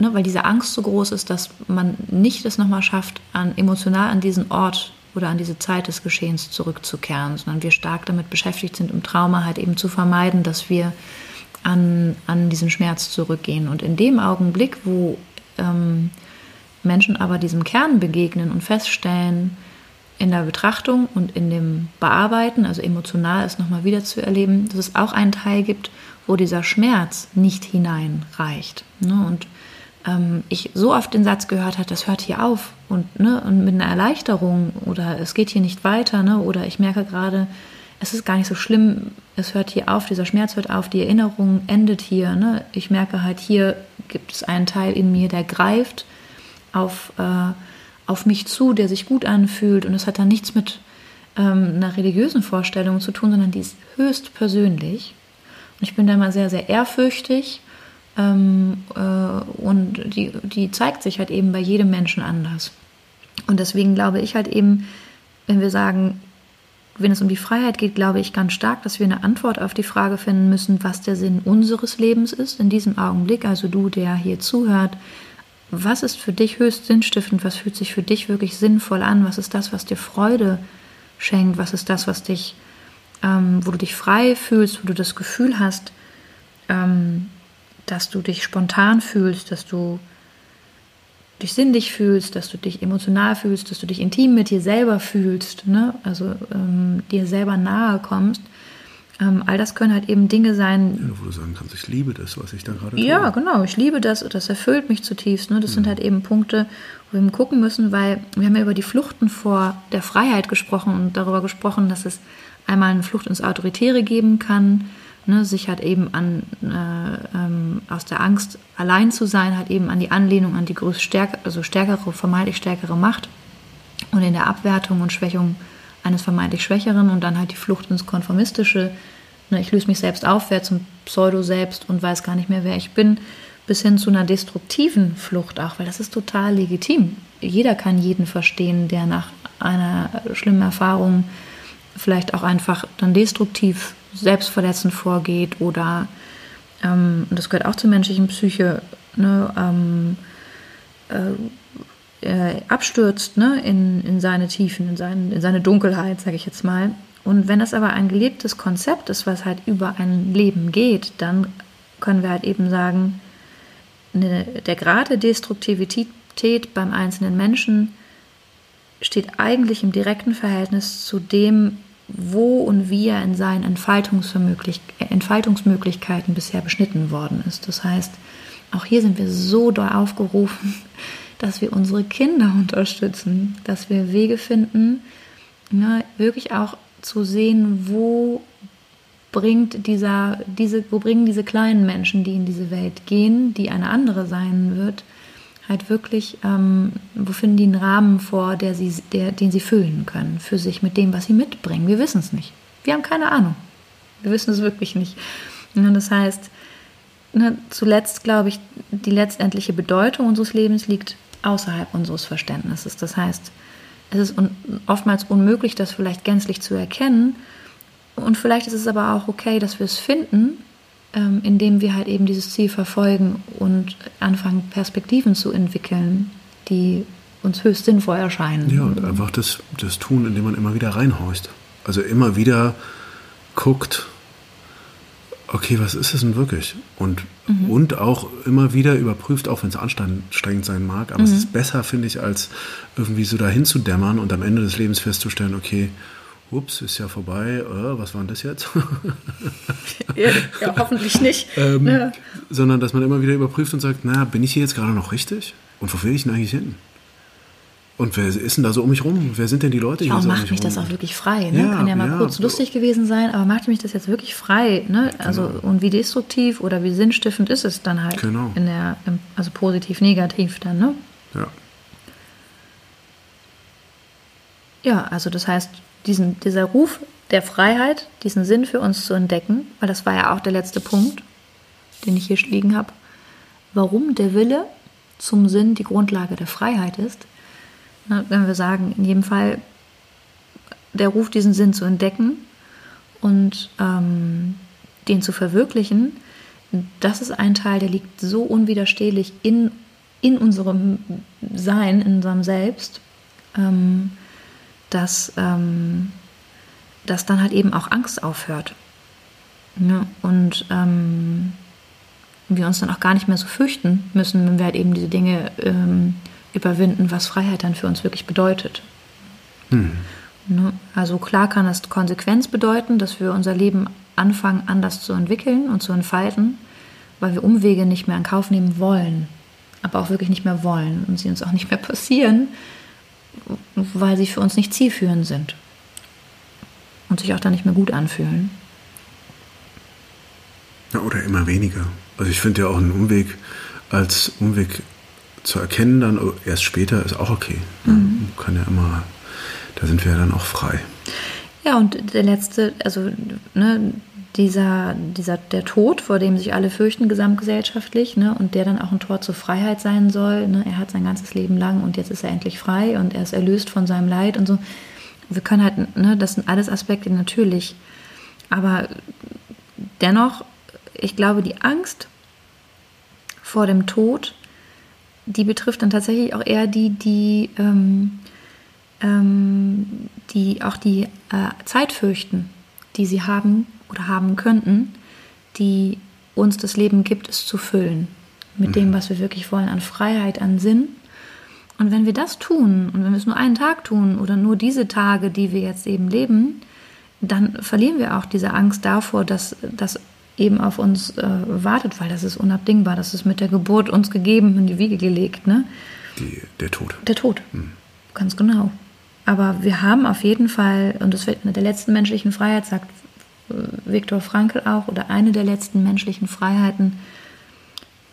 Speaker 2: ne, weil diese Angst so groß ist, dass man nicht es nochmal schafft, an, emotional an diesen Ort oder an diese Zeit des Geschehens zurückzukehren, sondern wir stark damit beschäftigt sind, im Trauma halt eben zu vermeiden, dass wir an, an diesen Schmerz zurückgehen. Und in dem Augenblick, wo ähm, Menschen aber diesem Kern begegnen und feststellen, in der Betrachtung und in dem Bearbeiten, also emotional es nochmal wieder zu erleben, dass es auch einen Teil gibt, wo dieser Schmerz nicht hineinreicht. Ne? Und ähm, ich so oft den Satz gehört habe, das hört hier auf und, ne, und mit einer Erleichterung oder es geht hier nicht weiter ne, oder ich merke gerade, es ist gar nicht so schlimm, es hört hier auf, dieser Schmerz hört auf, die Erinnerung endet hier. Ne? Ich merke halt, hier gibt es einen Teil in mir, der greift auf, äh, auf mich zu, der sich gut anfühlt. Und es hat dann nichts mit ähm, einer religiösen Vorstellung zu tun, sondern die ist höchst persönlich. Und ich bin da mal sehr, sehr ehrfürchtig. Ähm, äh, und die, die zeigt sich halt eben bei jedem Menschen anders. Und deswegen glaube ich halt eben, wenn wir sagen, wenn es um die Freiheit geht, glaube ich ganz stark, dass wir eine Antwort auf die Frage finden müssen, was der Sinn unseres Lebens ist in diesem Augenblick. Also du, der hier zuhört, was ist für dich höchst sinnstiftend, was fühlt sich für dich wirklich sinnvoll an, was ist das, was dir Freude schenkt, was ist das, was dich, ähm, wo du dich frei fühlst, wo du das Gefühl hast, ähm, dass du dich spontan fühlst, dass du dich sinnlich fühlst, dass du dich emotional fühlst, dass du dich intim mit dir selber fühlst, ne? also ähm, dir selber nahe kommst. Ähm, all das können halt eben Dinge sein.
Speaker 1: Ja, wo du sagen kannst, ich liebe das, was ich da gerade tue.
Speaker 2: Ja, genau, ich liebe das, das erfüllt mich zutiefst. Ne? Das mhm. sind halt eben Punkte, wo wir gucken müssen, weil wir haben ja über die Fluchten vor der Freiheit gesprochen und darüber gesprochen, dass es einmal eine Flucht ins Autoritäre geben kann, ne, sich halt eben an äh, ähm, aus der Angst allein zu sein, halt eben an die Anlehnung an die größte stärker, also stärkere, vermeintlich stärkere Macht und in der Abwertung und Schwächung eines vermeintlich Schwächeren und dann halt die Flucht ins Konformistische. Ne, ich löse mich selbst auf, werde zum Pseudo-Selbst und weiß gar nicht mehr, wer ich bin, bis hin zu einer destruktiven Flucht auch, weil das ist total legitim. Jeder kann jeden verstehen, der nach einer schlimmen Erfahrung vielleicht auch einfach dann destruktiv selbstverletzend vorgeht oder ähm, das gehört auch zur menschlichen Psyche, ne, ähm, äh, äh, abstürzt ne, in, in seine Tiefen, in, seinen, in seine Dunkelheit, sage ich jetzt mal. Und wenn das aber ein gelebtes Konzept ist, was halt über ein Leben geht, dann können wir halt eben sagen, eine, der Grad der Destruktivität beim einzelnen Menschen steht eigentlich im direkten Verhältnis zu dem, wo und wie er in seinen Entfaltungsmöglichkeiten bisher beschnitten worden ist. Das heißt, auch hier sind wir so doll aufgerufen, dass wir unsere Kinder unterstützen, dass wir Wege finden, ne, wirklich auch zu sehen, wo bringt dieser, diese, wo bringen diese kleinen Menschen, die in diese Welt gehen, die eine andere sein wird, halt wirklich, ähm, wo finden die einen Rahmen vor, der sie, der, den sie füllen können für sich mit dem, was sie mitbringen. Wir wissen es nicht. Wir haben keine Ahnung. Wir wissen es wirklich nicht. Und das heißt, ne, zuletzt glaube ich, die letztendliche Bedeutung unseres Lebens liegt außerhalb unseres Verständnisses. Das heißt, es ist un oftmals unmöglich, das vielleicht gänzlich zu erkennen. Und vielleicht ist es aber auch okay, dass wir es finden ähm, indem wir halt eben dieses Ziel verfolgen und anfangen, Perspektiven zu entwickeln, die uns höchst sinnvoll erscheinen.
Speaker 1: Ja, und einfach das, das tun, indem man immer wieder reinhorcht. Also immer wieder guckt, okay, was ist es denn wirklich? Und, mhm. und auch immer wieder überprüft, auch wenn es anstrengend sein mag, aber mhm. es ist besser, finde ich, als irgendwie so dahin zu dämmern und am Ende des Lebens festzustellen, okay, ups, ist ja vorbei, äh, was war denn das jetzt?
Speaker 2: ja, ja, hoffentlich nicht.
Speaker 1: ähm, ja. Sondern, dass man immer wieder überprüft und sagt, naja, bin ich hier jetzt gerade noch richtig? Und wo will ich denn eigentlich hin? Und wer ist denn da so um mich rum? Wer sind denn die Leute
Speaker 2: ja,
Speaker 1: hier so
Speaker 2: macht um mich, mich das auch wirklich frei? Ne? Ja, Kann ja mal ja, kurz lustig gewesen sein, aber macht mich das jetzt wirklich frei? Ne? Also, genau. und wie destruktiv oder wie sinnstiftend ist es dann halt? Genau. In der, also positiv, negativ dann, ne?
Speaker 1: Ja.
Speaker 2: Ja, also das heißt, diesen, dieser Ruf der Freiheit, diesen Sinn für uns zu entdecken, weil das war ja auch der letzte Punkt, den ich hier liegen habe, warum der Wille zum Sinn die Grundlage der Freiheit ist. Na, wenn wir sagen, in jedem Fall der Ruf, diesen Sinn zu entdecken und ähm, den zu verwirklichen, das ist ein Teil, der liegt so unwiderstehlich in, in unserem Sein, in unserem Selbst. Ähm, dass, ähm, dass dann halt eben auch Angst aufhört. Ja, und ähm, wir uns dann auch gar nicht mehr so fürchten müssen, wenn wir halt eben diese Dinge ähm, überwinden, was Freiheit dann für uns wirklich bedeutet. Mhm. Ne? Also klar kann das Konsequenz bedeuten, dass wir unser Leben anfangen anders zu entwickeln und zu entfalten, weil wir Umwege nicht mehr in Kauf nehmen wollen, aber auch wirklich nicht mehr wollen und sie uns auch nicht mehr passieren, weil sie für uns nicht zielführend sind und sich auch dann nicht mehr gut anfühlen.
Speaker 1: Ja, oder immer weniger. Also ich finde ja auch einen Umweg als Umweg zu erkennen, dann erst später ist auch okay. Mhm. Kann ja immer, da sind wir ja dann auch frei.
Speaker 2: Ja, und der letzte, also ne, dieser, dieser, der Tod, vor dem sich alle fürchten, gesamtgesellschaftlich, ne, und der dann auch ein Tor zur Freiheit sein soll. Ne, er hat sein ganzes Leben lang und jetzt ist er endlich frei und er ist erlöst von seinem Leid und so. Wir können halt, ne, das sind alles Aspekte natürlich. Aber dennoch, ich glaube, die Angst vor dem Tod, die betrifft dann tatsächlich auch eher die, die, ähm, ähm, die auch die äh, Zeit fürchten, die sie haben oder haben könnten, die uns das Leben gibt, es zu füllen. Mit mhm. dem, was wir wirklich wollen, an Freiheit, an Sinn. Und wenn wir das tun, und wenn wir es nur einen Tag tun oder nur diese Tage, die wir jetzt eben leben, dann verlieren wir auch diese Angst davor, dass das eben auf uns äh, wartet, weil das ist unabdingbar. Das ist mit der Geburt uns gegeben, in die Wiege gelegt. Ne?
Speaker 1: Die, der Tod.
Speaker 2: Der Tod, mhm. ganz genau. Aber wir haben auf jeden Fall, und das wird mit der letzten menschlichen Freiheit, sagt Viktor Frankl auch, oder eine der letzten menschlichen Freiheiten,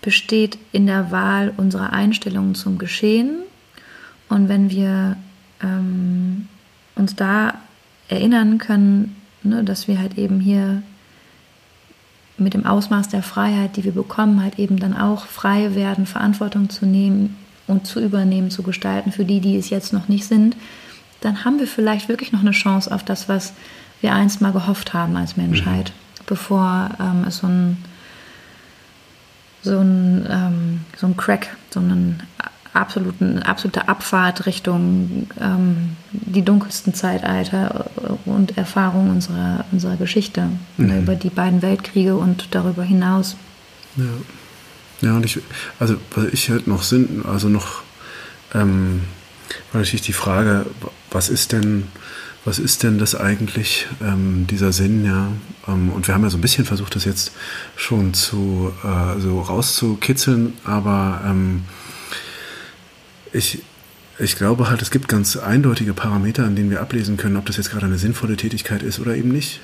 Speaker 2: besteht in der Wahl unserer Einstellungen zum Geschehen. Und wenn wir ähm, uns da erinnern können, ne, dass wir halt eben hier mit dem Ausmaß der Freiheit, die wir bekommen, halt eben dann auch frei werden, Verantwortung zu nehmen und zu übernehmen, zu gestalten für die, die es jetzt noch nicht sind, dann haben wir vielleicht wirklich noch eine Chance auf das, was wir einst mal gehofft haben als Menschheit, mhm. bevor ähm, es so ein, so ein, ähm, so ein Crack, so einen absoluten, absolute Abfahrt Richtung ähm, die dunkelsten Zeitalter und Erfahrungen unserer, unserer Geschichte mhm. über die beiden Weltkriege und darüber hinaus.
Speaker 1: Ja, ja und ich, also was ich halt noch sind, also noch ähm, war natürlich die Frage, was ist denn, was ist denn das eigentlich, ähm, dieser Sinn, ja? Ähm, und wir haben ja so ein bisschen versucht, das jetzt schon zu äh, so rauszukitzeln, aber ähm, ich, ich glaube halt, es gibt ganz eindeutige Parameter, an denen wir ablesen können, ob das jetzt gerade eine sinnvolle Tätigkeit ist oder eben nicht.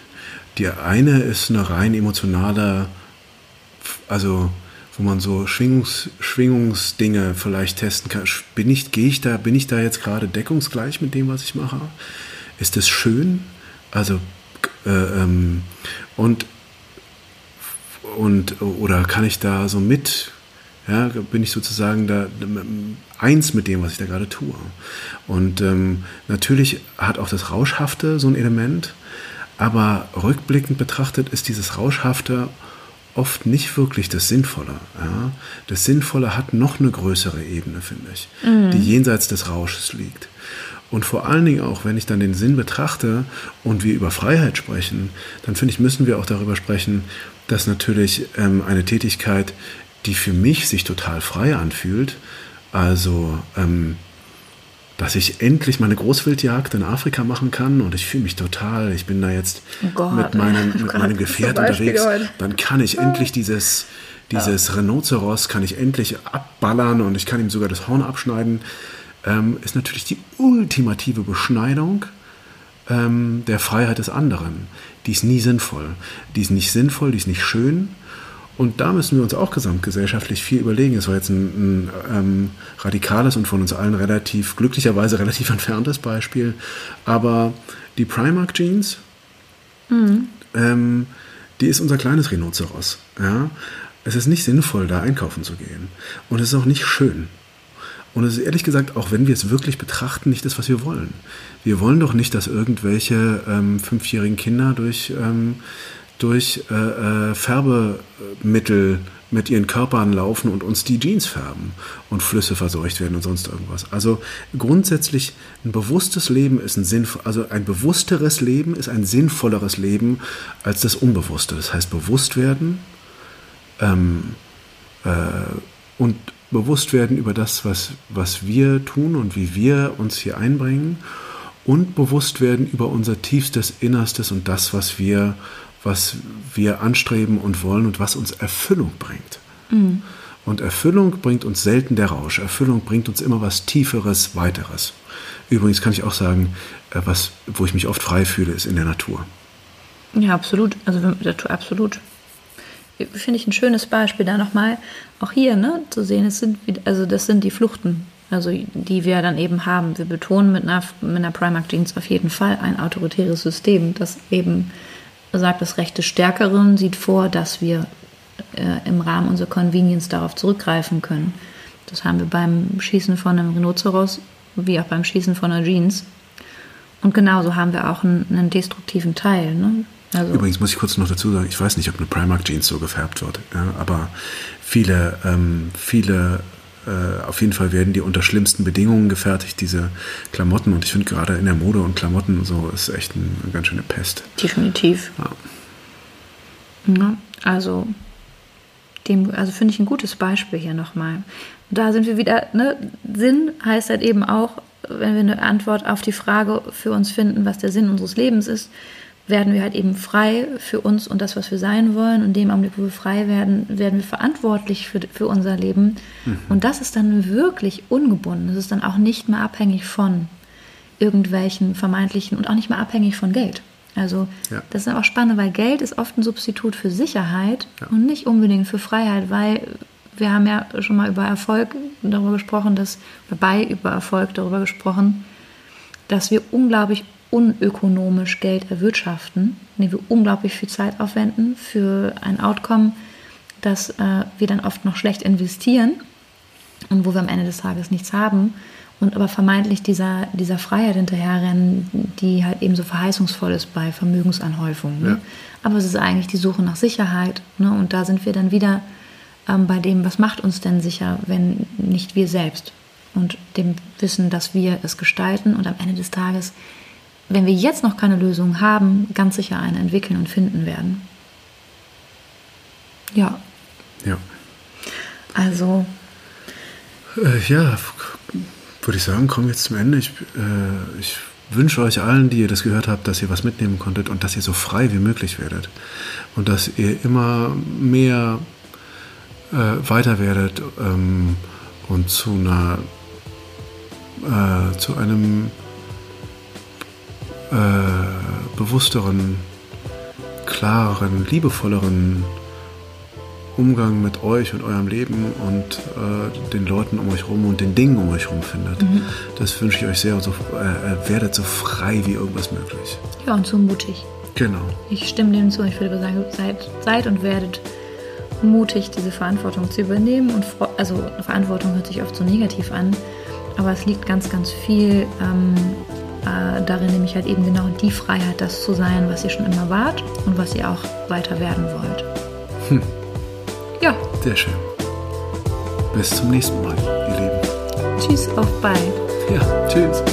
Speaker 1: Die eine ist eine rein emotionale, also wo man so Schwingungs, Schwingungsdinge vielleicht testen kann. Bin ich, gehe ich da, bin ich da jetzt gerade deckungsgleich mit dem, was ich mache? Ist es schön? Also äh, ähm, und und oder kann ich da so mit ja, bin ich sozusagen da eins mit dem, was ich da gerade tue. Und ähm, natürlich hat auch das Rauschhafte so ein Element, aber rückblickend betrachtet ist dieses Rauschhafte oft nicht wirklich das Sinnvolle. Ja? Das Sinnvolle hat noch eine größere Ebene, finde ich, mhm. die jenseits des Rausches liegt. Und vor allen Dingen auch, wenn ich dann den Sinn betrachte und wir über Freiheit sprechen, dann finde ich, müssen wir auch darüber sprechen, dass natürlich ähm, eine Tätigkeit die für mich sich total frei anfühlt. Also, ähm, dass ich endlich meine Großwildjagd in Afrika machen kann und ich fühle mich total, ich bin da jetzt oh mit meinem, mit meinem Gefährt unterwegs, dann kann ich endlich dieses, dieses ja. Rhinoceros, kann ich endlich abballern und ich kann ihm sogar das Horn abschneiden, ähm, ist natürlich die ultimative Beschneidung ähm, der Freiheit des anderen. Die ist nie sinnvoll. Die ist nicht sinnvoll, die ist nicht schön und da müssen wir uns auch gesamtgesellschaftlich viel überlegen. Es war jetzt ein, ein ähm, radikales und von uns allen relativ, glücklicherweise relativ entferntes Beispiel. Aber die Primark Jeans, mhm. ähm, die ist unser kleines Rhinoceros. Ja? Es ist nicht sinnvoll, da einkaufen zu gehen. Und es ist auch nicht schön. Und es ist ehrlich gesagt, auch wenn wir es wirklich betrachten, nicht das, was wir wollen. Wir wollen doch nicht, dass irgendwelche ähm, fünfjährigen Kinder durch ähm, durch äh, äh, Färbemittel mit ihren Körpern laufen und uns die Jeans färben und Flüsse verseucht werden und sonst irgendwas. Also grundsätzlich ein bewusstes Leben ist ein sinnvoll, also ein bewussteres Leben ist ein sinnvolleres Leben als das Unbewusste. Das heißt bewusst werden ähm, äh, und bewusst werden über das, was, was wir tun und wie wir uns hier einbringen und bewusst werden über unser tiefstes Innerstes und das, was wir was wir anstreben und wollen und was uns Erfüllung bringt. Mhm. Und Erfüllung bringt uns selten der Rausch. Erfüllung bringt uns immer was Tieferes, Weiteres. Übrigens kann ich auch sagen, äh, was, wo ich mich oft frei fühle, ist in der Natur.
Speaker 2: Ja, absolut. Also absolut. Finde ich ein schönes Beispiel da nochmal, auch hier ne, zu sehen, es sind, also das sind die Fluchten, also die wir dann eben haben. Wir betonen mit einer, mit einer Primark Jeans auf jeden Fall ein autoritäres System, das eben sagt, das Recht des Stärkeren sieht vor, dass wir äh, im Rahmen unserer Convenience darauf zurückgreifen können. Das haben wir beim Schießen von einem Rhinoceros wie auch beim Schießen von einer Jeans. Und genauso haben wir auch einen, einen destruktiven Teil. Ne?
Speaker 1: Also Übrigens muss ich kurz noch dazu sagen, ich weiß nicht, ob eine Primark Jeans so gefärbt wird, ja, aber viele, ähm, viele äh, auf jeden Fall werden die unter schlimmsten Bedingungen gefertigt, diese Klamotten. Und ich finde gerade in der Mode und Klamotten so ist echt eine, eine ganz schöne Pest.
Speaker 2: Definitiv. Ja. ja also dem, also finde ich ein gutes Beispiel hier nochmal. Da sind wir wieder, ne? Sinn heißt halt eben auch, wenn wir eine Antwort auf die Frage für uns finden, was der Sinn unseres Lebens ist, werden wir halt eben frei für uns und das, was wir sein wollen. Und dem Augenblick, wo wir frei werden, werden wir verantwortlich für, für unser Leben. Mhm. Und das ist dann wirklich ungebunden. Das ist dann auch nicht mehr abhängig von irgendwelchen vermeintlichen und auch nicht mehr abhängig von Geld. Also ja. das ist auch spannend, weil Geld ist oft ein Substitut für Sicherheit ja. und nicht unbedingt für Freiheit, weil wir haben ja schon mal über Erfolg darüber gesprochen, dass, dabei über Erfolg darüber gesprochen, dass wir unglaublich unökonomisch Geld erwirtschaften, indem wir unglaublich viel Zeit aufwenden für ein Outcome, das äh, wir dann oft noch schlecht investieren und wo wir am Ende des Tages nichts haben und aber vermeintlich dieser, dieser Freiheit hinterherrennen, die halt eben so verheißungsvoll ist bei Vermögensanhäufung. Ne? Ja. Aber es ist eigentlich die Suche nach Sicherheit. Ne? Und da sind wir dann wieder ähm, bei dem, was macht uns denn sicher, wenn nicht wir selbst. Und dem Wissen, dass wir es gestalten und am Ende des Tages, wenn wir jetzt noch keine Lösung haben, ganz sicher eine entwickeln und finden werden. Ja.
Speaker 1: Ja.
Speaker 2: Also.
Speaker 1: Äh, ja, würde ich sagen, kommen wir jetzt zum Ende. Ich, äh, ich wünsche euch allen, die ihr das gehört habt, dass ihr was mitnehmen konntet und dass ihr so frei wie möglich werdet. Und dass ihr immer mehr äh, weiter werdet ähm, und zu einer äh, zu einem äh, bewussteren, klareren, liebevolleren Umgang mit euch und eurem Leben und äh, den Leuten um euch herum und den Dingen um euch herum findet. Mhm. Das wünsche ich euch sehr und so, äh, werdet so frei wie irgendwas möglich.
Speaker 2: Ja, und so mutig.
Speaker 1: Genau.
Speaker 2: Ich stimme dem zu. Ich würde sagen, seid, seid und werdet mutig, diese Verantwortung zu übernehmen. Und also Verantwortung hört sich oft so negativ an, aber es liegt ganz, ganz viel ähm, äh, darin, nämlich halt eben genau die Freiheit, das zu sein, was ihr schon immer wart und was ihr auch weiter werden wollt. Hm. Ja.
Speaker 1: Sehr schön. Bis zum nächsten Mal, ihr Lieben.
Speaker 2: Tschüss, auf bald.
Speaker 1: Ja, tschüss.